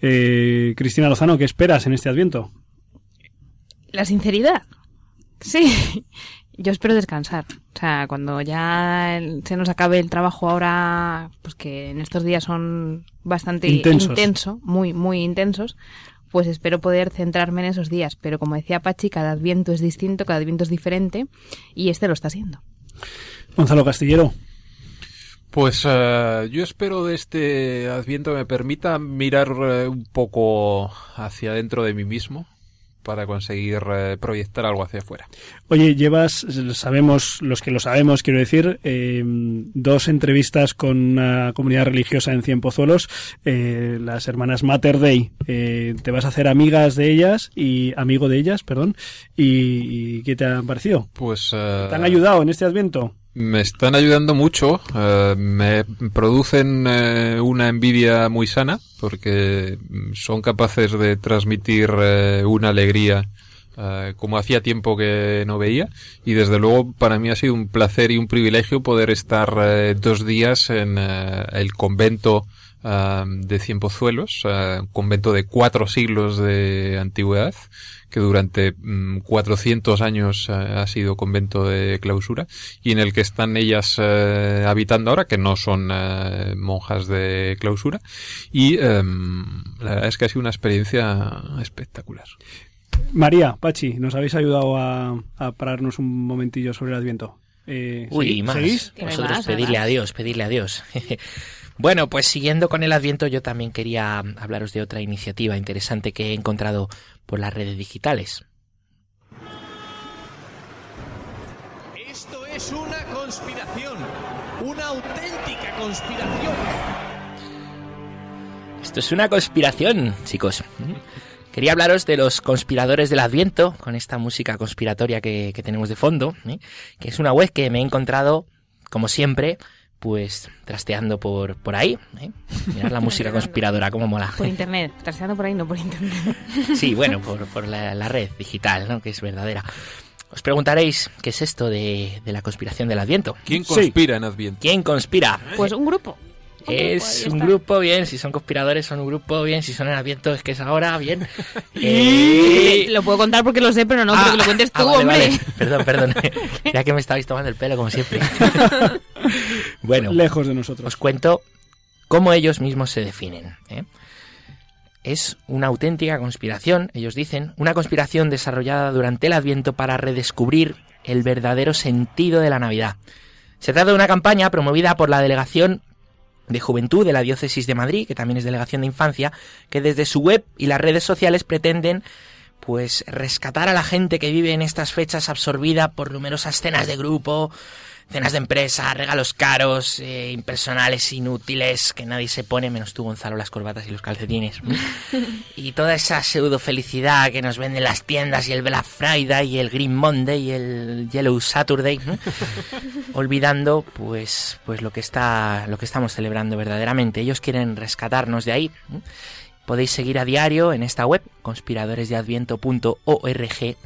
Eh, Cristina Lozano, ¿qué esperas en este adviento? La sinceridad. Sí. Yo espero descansar. O sea, cuando ya se nos acabe el trabajo ahora, pues que en estos días son bastante Intensos. intenso, muy, muy intensos, pues espero poder centrarme en esos días. Pero como decía Pachi, cada adviento es distinto, cada adviento es diferente, y este lo está siendo. Gonzalo Castillero. Pues eh, yo espero de este Adviento me permita mirar eh, un poco hacia dentro de mí mismo para conseguir eh, proyectar algo hacia afuera. Oye, llevas, sabemos, los que lo sabemos, quiero decir, eh, dos entrevistas con una comunidad religiosa en Cienpozuelos, eh, las hermanas Mater Dei. Eh, te vas a hacer amigas de ellas y amigo de ellas, perdón. ¿Y, y qué te han parecido? Pues eh, ¿Te han ayudado en este Adviento? Me están ayudando mucho, eh, me producen eh, una envidia muy sana porque mm, son capaces de transmitir eh, una alegría como hacía tiempo que no veía. Y desde luego para mí ha sido un placer y un privilegio poder estar dos días en el convento de Cienpozuelos, un convento de cuatro siglos de antigüedad, que durante mm, 400 años ah, ha sido convento de clausura, y en el que están ellas eh, habitando ahora, que no son eh, monjas de clausura, y em, la verdad es que ha sido una experiencia espectacular. María, Pachi, nos habéis ayudado a, a pararnos un momentillo sobre el Adviento. Eh, Uy, ¿sí? y más. ¿Seguís? Vosotros pedirle a Dios, pedirle a Dios. bueno, pues siguiendo con el Adviento, yo también quería hablaros de otra iniciativa interesante que he encontrado por las redes digitales. Esto es una conspiración, una auténtica conspiración. Esto es una conspiración, chicos. Quería hablaros de los conspiradores del Adviento, con esta música conspiratoria que, que tenemos de fondo, ¿eh? que es una web que me he encontrado, como siempre, pues trasteando por, por ahí. ¿eh? Mirad la música conspiradora, cómo mola. Por internet, trasteando por ahí, no por internet. Sí, bueno, por, por la, la red digital, ¿no? que es verdadera. Os preguntaréis, ¿qué es esto de, de la conspiración del Adviento? ¿Quién conspira en Adviento? ¿Quién conspira? Pues un grupo. Es un grupo, bien. Si son conspiradores, son un grupo, bien. Si son en Adviento, es que es ahora, bien. Eh, Lo puedo contar porque lo sé, pero no, quiero que lo cuentes tú, Ah, vale, hombre. vale. Perdón, perdón. ya que me estabais tomando el pelo, como siempre. bueno, Lejos de nosotros. os cuento cómo ellos mismos se definen. ¿eh? Es una auténtica conspiración, ellos dicen, una conspiración desarrollada durante el Adviento para redescubrir el verdadero sentido de la Navidad. Se trata de una campaña promovida por la Delegación de Juventud de la Diócesis de Madrid, que también es Delegación de Infancia, que desde su web y las redes sociales pretenden pues rescatar a la gente que vive en estas fechas absorbida por numerosas cenas de grupo, cenas de empresa, regalos caros, eh, impersonales, inútiles, que nadie se pone, menos tú, Gonzalo, las corbatas y los calcetines. y toda esa pseudo felicidad que nos venden las tiendas y el Black Friday y el Green Monday y el Yellow Saturday, ¿no? olvidando pues pues lo que está lo que estamos celebrando verdaderamente. Ellos quieren rescatarnos de ahí. ¿no? Podéis seguir a diario en esta web conspiradoresdeadviento.org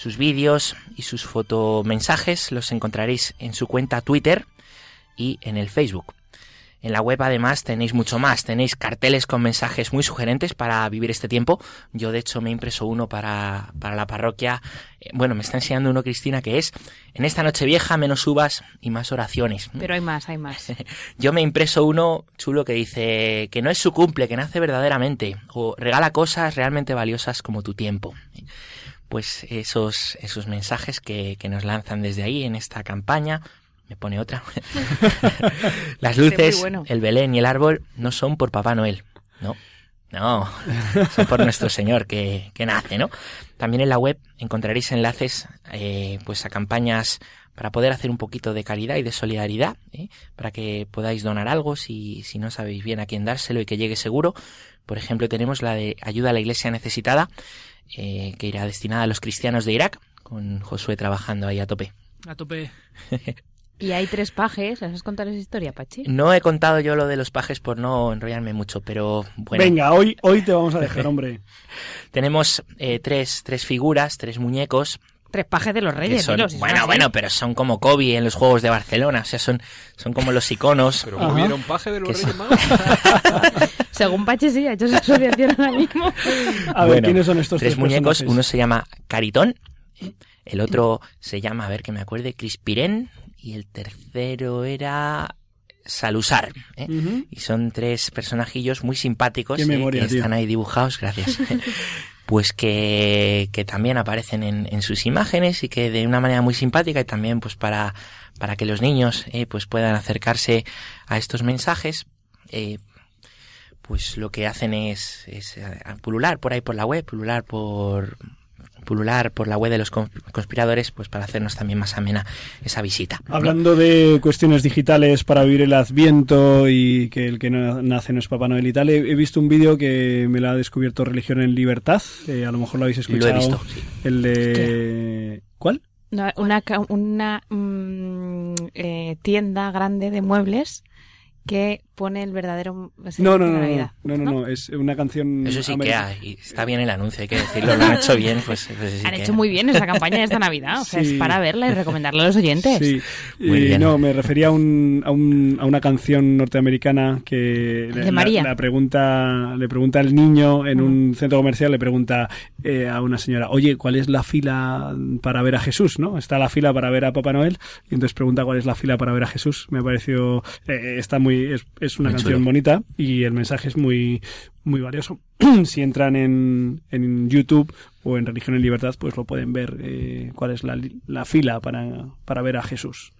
sus vídeos y sus fotomensajes los encontraréis en su cuenta Twitter y en el Facebook. En la web además tenéis mucho más, tenéis carteles con mensajes muy sugerentes para vivir este tiempo. Yo de hecho me he impreso uno para, para la parroquia. Eh, Bueno, me está enseñando uno Cristina que es, en esta noche vieja menos uvas y más oraciones. Pero hay más, hay más. Yo me he impreso uno chulo que dice que no es su cumple, que nace verdaderamente, o regala cosas realmente valiosas como tu tiempo. Pues esos, esos mensajes que, que nos lanzan desde ahí en esta campaña, me pone otra. Las luces, bueno. el Belén y el árbol no son por Papá Noel, no. No, son por nuestro Señor que, que nace, ¿no? También en la web encontraréis enlaces eh, pues a campañas para poder hacer un poquito de caridad y de solidaridad, ¿eh? para que podáis donar algo si, si no sabéis bien a quién dárselo y que llegue seguro. Por ejemplo, tenemos la de ayuda a la iglesia necesitada, eh, que irá destinada a los cristianos de Irak, con Josué trabajando ahí a tope. A tope. Y hay tres pajes. ¿Has contado esa historia, Pachi? No he contado yo lo de los pajes por no enrollarme mucho, pero bueno. Venga, hoy, hoy te vamos a dejar, hombre. Tenemos eh, tres, tres figuras, tres muñecos. Tres pajes de los reyes. son- bueno, bueno, pero son como Kobe en los Juegos de Barcelona, o sea, son, son como los iconos. Pero Kobe era un paje de los Reyes son-. Según Pachi, sí, ha hecho esa asociación ahora mismo. A ver, Bueno, ¿quiénes son estos tres, tres muñecos? personajes? Uno se llama Caritón, el otro se llama, a ver que me acuerde, Crispirén, y el tercero era Salusar. ¿eh? Y son tres personajillos muy simpáticos Qué ¿eh? que tío. están ahí dibujados, gracias. pues que, que también aparecen en, en sus imágenes y que de una manera muy simpática y también pues para, para que los niños eh, pues puedan acercarse a estos mensajes. eh, pues lo que hacen es, es eh, pulular por ahí por la web, pulular por pulular por la web de los con- conspiradores, pues para hacernos también más amena esa visita. Hablando de cuestiones digitales para vivir el Adviento y que el que no nace no es Papá Noel y tal, he, visto un vídeo que me lo ha descubierto Religión en Libertad, eh, a lo mejor lo habéis Lo he escuchado. visto, sí. El de... ¿Cuál? Una, una, mm, eh, tienda grande de muebles que pone el verdadero No, no, de no, no, Navidad. no, no, no, es una canción. Eso sí americana. que hay. y Está bien el anuncio, hay que decirlo. Lo han hecho bien. Pues, pues sí Han que- hecho muy bien esa campaña de esta Navidad. O sea, Sí. es para verla y recomendarla a los oyentes. Sí, Muy y bien. no, me refería a, un, a, un- a una canción norteamericana que De la- María. La, pregunta, le pregunta al niño en un centro comercial, le pregunta eh, a una señora, oye, ¿cuál es la fila para ver a Jesús? ¿no? Está la fila para ver a Papá Noel y entonces pregunta cuál es la fila para ver a Jesús. Me ha parecido, eh, está muy, es, es una Muy canción chulo. bonita y el mensaje es muy, muy valioso. si entran en, en YouTube o en Religión en Libertad, pues lo pueden ver eh, cuál es la, la fila para, para ver a Jesús.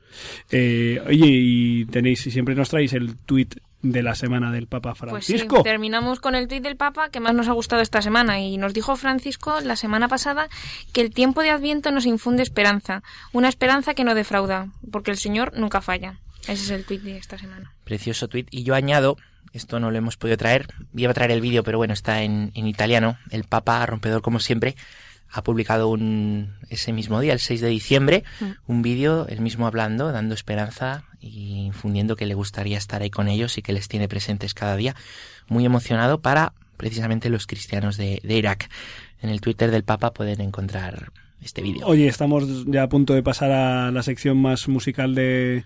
Eh, oye, y tenéis, y siempre nos traéis el tuit de la semana del Papa Pues sí, Francisco. terminamos con el tuit del Papa que más nos ha gustado esta semana y nos dijo Francisco la semana pasada que el tiempo de Adviento nos infunde esperanza, una esperanza que no defrauda, porque el Señor nunca falla. Ese es el tuit de esta semana. Precioso tweet. Y yo añado, esto no lo hemos podido traer, iba a traer el vídeo, pero bueno, está en, en italiano. El Papa, rompedor como siempre, ha publicado un, ese mismo día, el 6 de diciembre, un vídeo, él mismo hablando, dando esperanza y infundiendo que le gustaría estar ahí con ellos y que les tiene presentes cada día. Muy emocionado para precisamente los cristianos de, de Irak. En el Twitter del Papa pueden encontrar este vídeo. Oye, estamos ya a punto de pasar a la sección más musical de,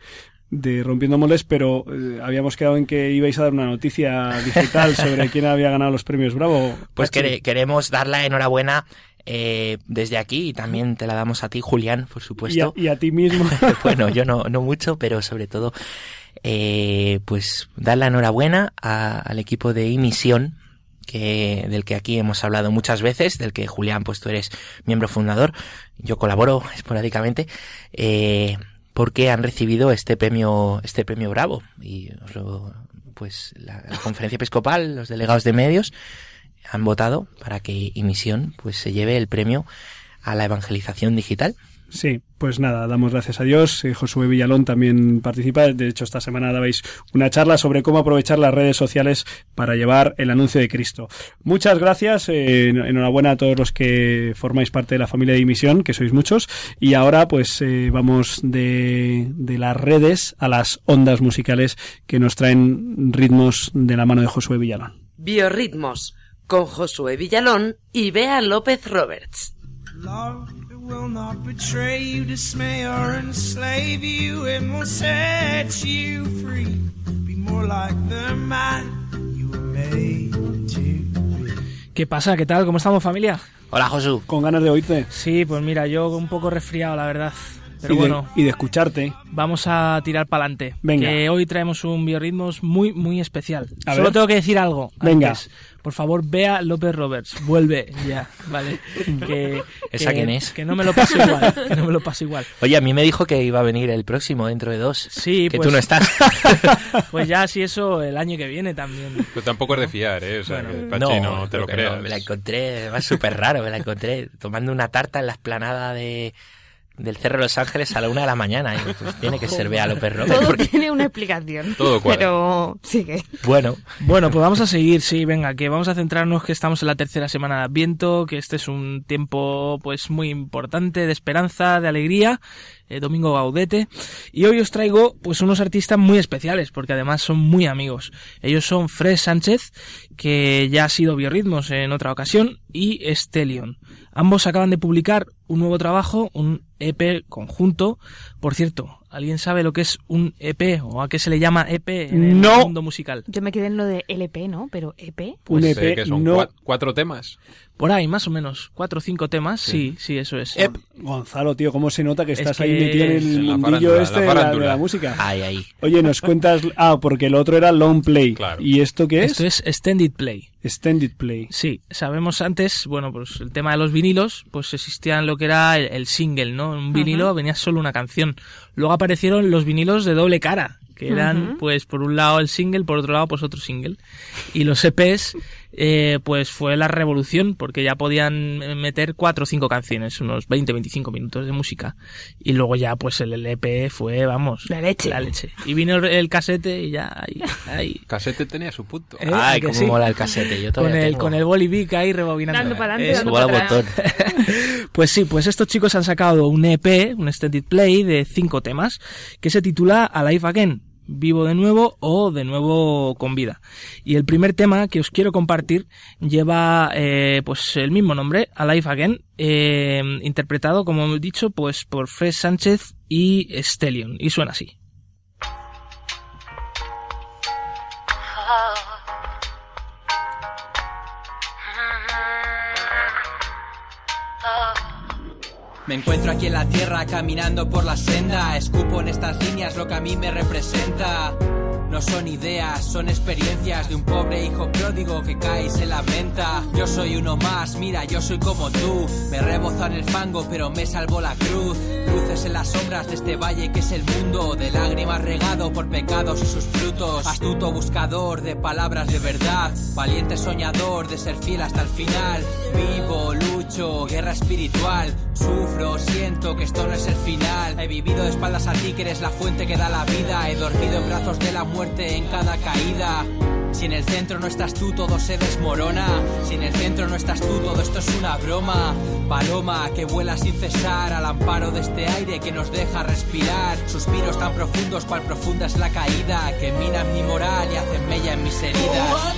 de Rompiendo Moles, pero eh, habíamos quedado en que ibais a dar una noticia digital sobre quién había ganado los premios Bravo. Pues queremos dar la enhorabuena eh, desde aquí y también te la damos a ti, Julián, por y, a, supuesto. y a ti mismo. bueno, yo no, no mucho, pero sobre todo, eh, pues dar la enhorabuena a- al equipo de Imisión, que, del que aquí hemos hablado muchas veces, del que Julián, pues tú eres miembro fundador, yo colaboro esporádicamente, eh, porque han recibido este premio, este premio Bravo. Y pues la, la conferencia episcopal, los delegados de medios, han votado para que Imisión pues se lleve el premio a la evangelización digital. Sí, pues nada, damos gracias a Dios. Eh, Josué Villalón también participa. De hecho, esta semana dabais una charla sobre cómo aprovechar las redes sociales para llevar el anuncio de Cristo. Muchas gracias. eh, en- enhorabuena a todos los que formáis parte de la familia de Dimisión, que sois muchos. Y ahora, pues eh, vamos de, de las redes a las ondas musicales que nos traen ritmos de la mano de Josué Villalón. Biorritmos, con Josué Villalón y Bea López Roberts. Love will not betray you, dismay or enslave you. It will set you free. Be more like the man you were made to be. ¿Qué pasa? ¿Qué tal? ¿Cómo estamos, familia? Hola, Josu. Con ganas de oírte. Sí, pues mira, yo un poco resfriado, la verdad. Pero y, bueno, de, y de escucharte. vamos a tirar para adelante. Venga. Que hoy traemos un biorritmos muy, muy especial. A Solo ver. tengo que decir algo. Venga. antes. Por favor, vea López Roberts. Vuelve ya, ¿vale? Que, ¿Esa que- quién es? Que no me lo paso igual. Que no me lo paso igual. Oye, a mí me dijo que iba a venir el próximo dentro de dos. Sí, que pues- tú no estás. Pues ya, si eso, el año que viene también. Pero tampoco es de fiar, ¿eh? O sea, que, Pachi, no, te lo creas. Me la encontré, además súper raro, me la encontré tomando una tarta en la esplanada de, del Cerro de Los Ángeles a la una de la mañana. Y pues tiene que ser Bea López Roberts. Todo porque- tiene una explicación. Todo cuadra. Pero sigue. Bueno, Bueno, pues vamos a seguir, sí, venga, que vamos a centrarnos que estamos en la tercera semana de Adviento, que este es un tiempo pues muy importante de esperanza, de alegría, eh, Domingo Gaudete, y hoy os traigo pues unos artistas muy especiales, porque además son muy amigos. Ellos son Fred Sánchez, que ya ha sido Biorritmos en otra ocasión, y Stelion. Ambos acaban de publicar un nuevo trabajo, un EP conjunto. Por cierto, ¿alguien sabe lo que es un EP o a qué se le llama EP en el mundo musical? Yo me quedé en lo de LP, ¿no? Pero E EP. Pues un sé EP que son no- cuatro temas. Por ahí, más o menos. Cuatro o cinco temas. Sí, sí, eso es. Gonzalo, tío, ¿cómo se nota que Es estás que- ahí metido en el mundillo este la de la, de la música? ahí, ahí. Oye, nos cuentas... Ah, porque el otro era Long Play. Claro. ¿Y esto qué es? Esto es Extended Play. Extended Play. Sí, sabemos antes, bueno, pues el tema de los vinilos, pues existían lo que era el, el single, ¿no? Un vinilo venía solo una canción. Luego aparecieron los vinilos de doble cara, que eran, pues, por un lado el single, por otro lado, pues otro single. Y los EPs, eh, pues fue la revolución, porque ya podían meter cuatro o cinco canciones, unos 20, 25 minutos de música. Y luego ya, pues el LP fue, vamos, La leche. La leche. Y vino el, el casete y ya, ahí, ahí. Casete tenía su punto. ¿Eh? Ay, ¿A que cómo sí? mola el casete. Yo Con todavía el, tengo. con el bolivic ahí rebobinando. Dando para adelante, Eso. dando para atrás. botón. Pues sí, pues estos chicos han sacado un EP, un extended play de cinco temas, que se titula Alive Again. Vivo de nuevo o De nuevo con vida. Y el primer tema que os quiero compartir lleva eh, pues el mismo nombre, Alive Again, eh, interpretado, como hemos dicho, pues por Fred Sánchez y Stellion. Y suena así. Me encuentro aquí en la tierra caminando por la senda, escupo en estas líneas lo que a mí me representa. No son ideas, son experiencias de un pobre hijo pródigo que cae y se lamenta. Yo soy uno más, mira, yo soy como tú. Me rebozo en el fango, pero me salvó la cruz. Luces en las sombras de este valle que es el mundo, de lágrimas regado por pecados y sus frutos. Astuto buscador de palabras de verdad, valiente soñador de ser fiel hasta el final. Vivo, lucho, guerra espiritual. Sufro, siento que esto no es el final. He vivido de espaldas a ti, que eres la fuente que da la vida. He dormido en brazos de la muerte en cada caída. Si en el centro no estás tú, todo se desmorona. Si en el centro no estás tú, todo esto es una broma. Paloma que vuela sin cesar al amparo de este aire que nos deja respirar. Suspiros tan profundos cual profunda es la caída que minan mi moral y hacen mella en mis heridas.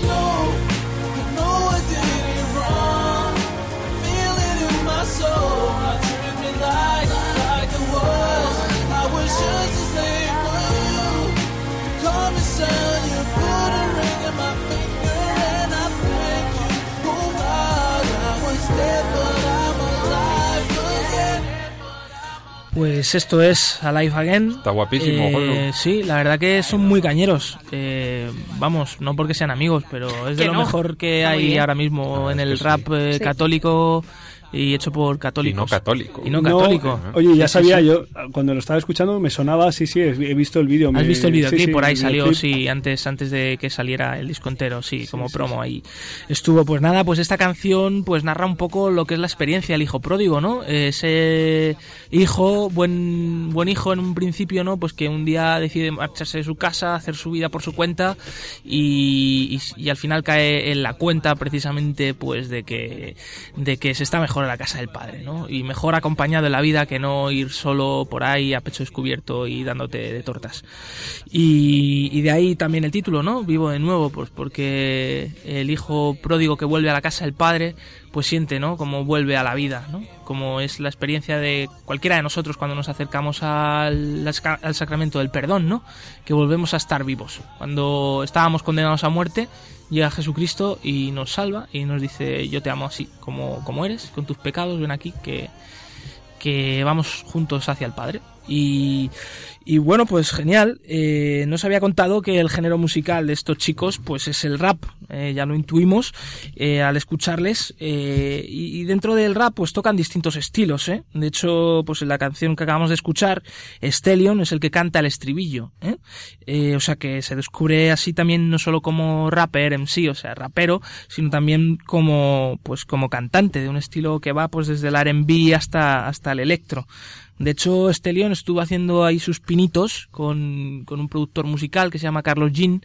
Pues esto es Alive Again. Está guapísimo, Eh. Sí, la verdad que son muy cañeros. Eh, vamos, no porque sean amigos, pero es de lo no. mejor que Está hay ahora mismo en es el sí. rap eh, Sí. católico y hecho por católicos. Y no católico. Y no católico. Oye, ya Sí, sabía sí. yo, cuando lo estaba escuchando me sonaba, sí, sí, he visto el vídeo. ¿Has me- visto el videoclip? sí, sí, por ahí salió, sí, antes, antes de que saliera el disco entero, sí, como promo ahí. Estuvo, pues nada, pues esta canción pues narra un poco lo que es la experiencia del hijo pródigo, ¿no? Ese hijo, buen, buen hijo en un principio, ¿no? Pues que un día decide marcharse de su casa, hacer su vida por su cuenta y, y- y al final cae en la cuenta precisamente pues de que, de que se está mejor en la casa del padre, ¿no? Y mejor acompañado en la vida que no ir solo por ahí a pecho descubierto y dándote de tortas. Y, y de ahí también el título, ¿no? Vivo de nuevo, pues porque el hijo pródigo que vuelve a la casa del padre, pues siente, ¿no? Como vuelve a la vida, ¿no? Como es la experiencia de cualquiera de nosotros cuando nos acercamos al, al sacramento del perdón, ¿no? Que volvemos a estar vivos. Cuando estábamos condenados a muerte, llega Jesucristo y nos salva y nos dice, yo te amo así como, como eres, con tus pecados, ven aquí, que, que vamos juntos hacia el Padre. Y, y bueno, pues genial. Eh, no os había contado que el género musical de estos chicos, pues es el rap. Eh, ya lo intuimos eh, al escucharles. Eh, y, y dentro del rap, pues tocan distintos estilos. ¿eh? De hecho, pues en la canción que acabamos de escuchar, Stellion es el que canta el estribillo. ¿eh? Eh, o sea que se descubre así también no solo como rapper en sí, o sea, rapero, sino también como, pues como cantante de un estilo que va pues desde el R&B hasta, hasta el electro. De hecho, Stellion estuvo haciendo ahí sus pinitos con, con un productor musical que se llama Carlos Jean,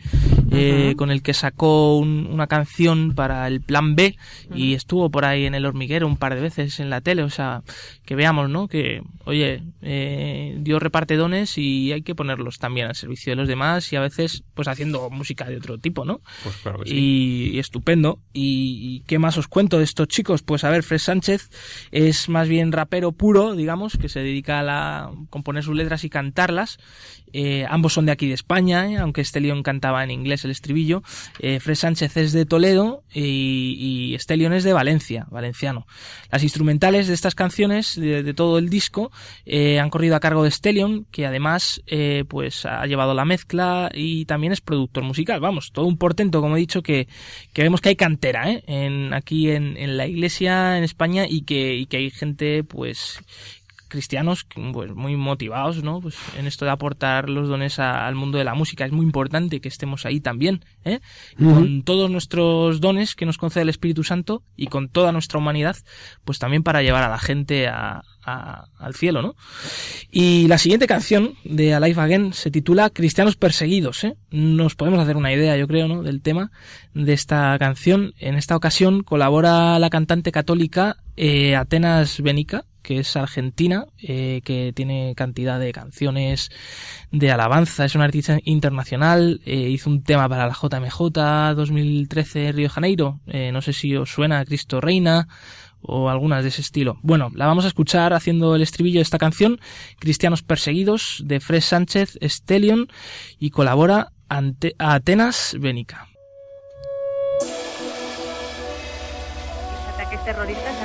eh, con el que sacó un- una canción para el Plan B y estuvo por ahí en el hormiguero un par de veces en la tele. O sea, que veamos, ¿no? Que, oye, eh, Dios reparte dones y hay que ponerlos también al servicio de los demás y a veces, pues haciendo música de otro tipo, ¿no? Pues claro que sí. y, y estupendo. Y, y qué más os cuento de estos chicos? Pues a ver, Fred Sánchez es más bien rapero puro, digamos, que se dedica a componer sus letras y cantarlas. Eh, ambos son de aquí de España, ¿eh? aunque Estelion cantaba en inglés el estribillo. Eh, Fred Sánchez es de Toledo y, y Estelion es de Valencia, valenciano. Las instrumentales de estas canciones, de, todo el disco, eh, han corrido a cargo de Estelion, que además pues ha llevado la mezcla y también es productor musical. Vamos, todo un portento, como he dicho, que, vemos que hay cantera en, aquí en, la iglesia en España y que hay gente pues cristianos pues muy motivados no pues en esto de aportar los dones a- al mundo de la música es muy importante que estemos ahí también ¿eh? Con todos nuestros dones que nos concede el Espíritu Santo y con toda nuestra humanidad pues también para llevar a la gente a- a- al cielo no y la siguiente canción de Alive Again se titula Cristianos perseguidos ¿eh? nos podemos hacer una idea yo creo no del tema de esta canción. En esta ocasión colabora la cantante católica eh, Atenas Benica que es argentina, eh, que tiene cantidad de canciones de alabanza, es una artista internacional, eh, hizo un tema para la JMJ 2013 Río Janeiro, eh, no sé si os suena Cristo Reina o algunas de ese estilo. Bueno, la vamos a escuchar haciendo el estribillo de esta canción, Cristianos Perseguidos, de Fred Sánchez Stellion, y colabora ante Atenas Benica. Los ataques terroristas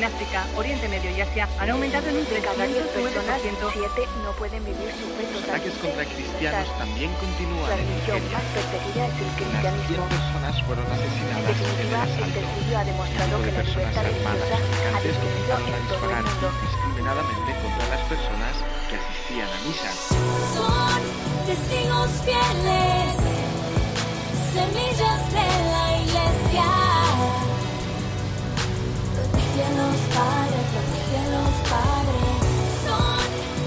en África, Oriente Medio y Asia han aumentado en un 300%. personas, siete no pueden vivir sujetos a ataques contra cristianos también continúan La en religión Nigeria. más perseguida es el Unas 100 cristianismo. personas fueron En asesinadas en definitiva, el estudio ha demostrado que la libertad religiosa ha disminuido comenzaron a en todo el disparar mundo. indiscriminadamente contra las personas que asistían a misa. Son testigos fieles, semillas de la iglesia. Protégelos, Padre, protégelos, Padre. Son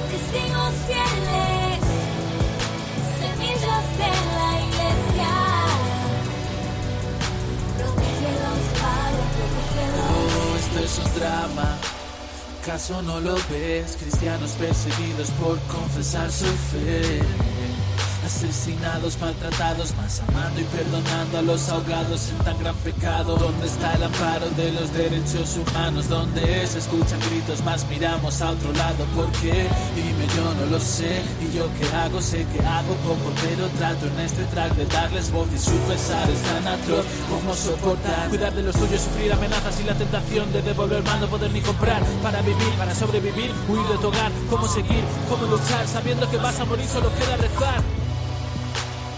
testigos fieles, semillas de la iglesia. Protégelos, Padre, protégelos. Oh, esto es un drama. ¿Acaso no lo ves? Cristianos perseguidos por confesar su fe. Asesinados, maltratados, más amando y perdonando a los ahogados en tan gran pecado. ¿Dónde está el amparo de los derechos humanos? ¿Dónde se escuchan gritos, más miramos a otro lado? ¿Por qué? Dime, yo no lo sé. ¿Y yo qué hago? Sé que hago poco, pero trato en este track de darles voz y su pesar es tan atroz. ¿Cómo soportar? Cuidar de los tuyos, sufrir amenazas y la tentación de devolver mal, no poder ni comprar. Para vivir, para sobrevivir, huir de tu hogar. ¿Cómo seguir? ¿Cómo luchar? Sabiendo que vas a morir, solo queda rezar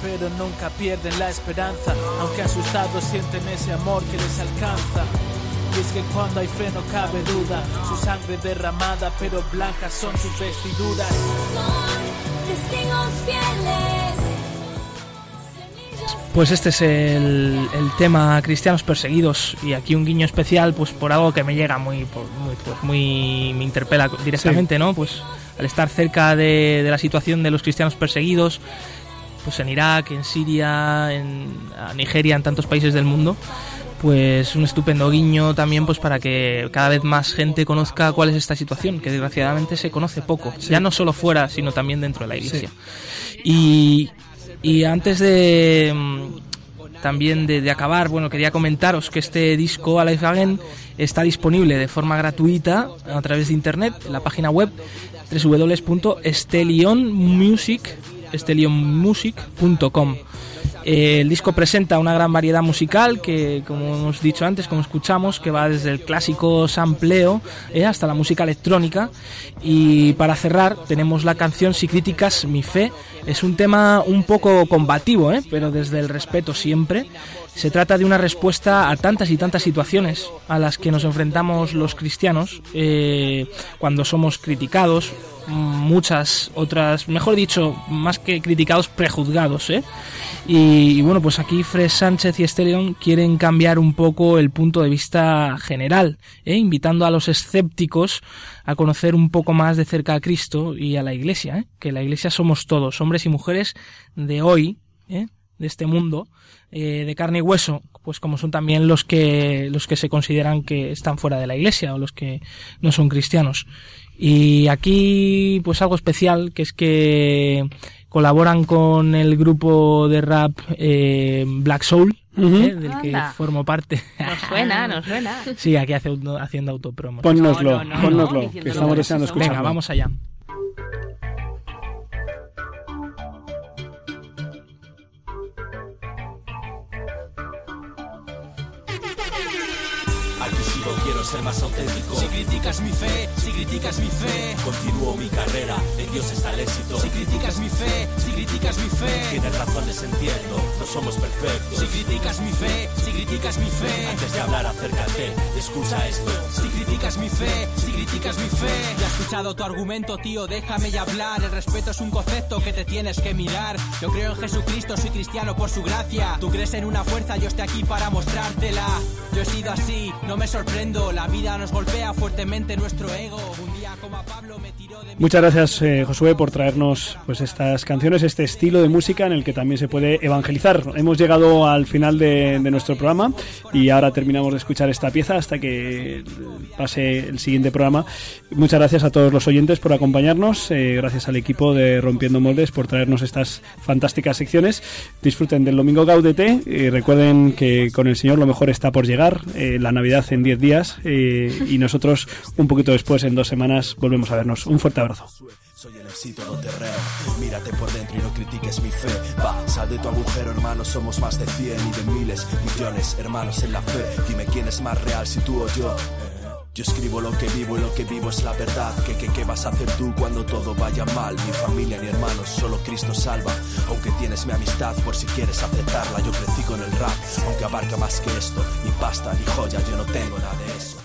pero nunca pierden la esperanza, aunque asustados sienten ese amor que les alcanza. Y es que cuando hay fe no cabe duda, su sangre derramada, pero blancas son sus vestiduras. Testigos fieles. Pues este es el, el tema Cristianos Perseguidos y aquí un guiño especial pues por algo que me llega muy, por- muy, pues, muy me interpela directamente, ¿no? Pues al estar cerca de, de la situación de los cristianos perseguidos, pues en Irak, en Siria, en Nigeria, en tantos países del mundo, pues un estupendo guiño también pues para que cada vez más gente conozca cuál es esta situación, que desgraciadamente se conoce poco, ya no solo fuera, sino también dentro de la iglesia. Y, y antes de mm, también de, de acabar, bueno, quería comentaros que este disco Alive Again está disponible de forma gratuita a través de internet en la página web www.estelionmusic estelionmusic.com. Eh, el disco presenta una gran variedad musical que, como hemos dicho antes, como escuchamos, que va desde el clásico sampleo eh, hasta la música electrónica. Y para cerrar, tenemos la canción Si críticas mi fe. Es un tema un poco combativo, eh, pero desde el respeto siempre. Se trata de una respuesta a tantas y tantas situaciones a las que nos enfrentamos los cristianos eh, cuando somos criticados, muchas otras, mejor dicho, más que criticados, prejuzgados. ¿eh? Y, bueno, pues aquí Fred Sánchez y Estelion quieren cambiar un poco el punto de vista general, ¿eh? invitando a los escépticos a conocer un poco más de cerca a Cristo y a la Iglesia, ¿eh? que la Iglesia somos todos, hombres y mujeres de hoy, ¿eh? de este mundo, eh, de carne y hueso, pues como son también los que, los que se consideran que están fuera de la Iglesia o los que no son cristianos. Y aquí, pues algo especial, que es que colaboran con el grupo de rap eh, Black Soul. ¿eh? del que Anda. formo parte. Nos suena, nos suena. Sí, aquí hace, auto- haciendo autopromo. Pónnoslo, No, no, no, pónnoslo, no, que estamos deseando escucharlo. Venga, vamos allá. Ser más auténtico. Si criticas mi fe, si criticas mi fe, Continúo mi carrera, en Dios está el éxito. si criticas mi fe, si criticas mi fe, Tienes razones, entiendo, no somos perfectos. si criticas mi fe, si criticas mi fe, Antes de hablar, acércate, escucha esto. Si criticas mi fe, si criticas mi fe. Ya he escuchado tu argumento, tío, déjame ya hablar. El respeto es un concepto que te tienes que mirar. Yo creo en Jesucristo, soy cristiano por su gracia. Tú crees en una fuerza, yo estoy aquí para mostrártela. Yo he sido así, no me sorprendo. La vida nos golpea fuertemente nuestro ego. Un día Muchas gracias, eh, Josué, por traernos pues estas canciones, este estilo de música en el que también se puede evangelizar. Hemos llegado al final de, de nuestro programa y ahora terminamos de escuchar esta pieza hasta que pase el siguiente programa. Muchas gracias a todos los oyentes por acompañarnos, eh, gracias al equipo de Rompiendo Moldes por traernos estas fantásticas secciones. Disfruten del domingo Gaudete y recuerden que con el Señor lo mejor está por llegar, eh, la Navidad en 10 días eh, y nosotros un poquito después, en dos semanas, volvemos a vernos. Un fuerte abrazo. Soy el MC todoterreno. Mírate por dentro y no critiques mi fe. Va, sal de tu agujero, hermano. Somos más de 100 y de miles, millones, hermanos en la fe. Dime quién es más real, si tú o yo. Yo escribo lo que vivo y lo que vivo es la verdad. ¿Qué, qué, qué vas a hacer tú cuando todo vaya mal? Mi familia ni hermanos, solo Cristo salva. Aunque tienes mi amistad por si quieres aceptarla. Yo crecí con el rap, aunque abarca más que esto. Ni pasta ni joya, yo no tengo nada de eso.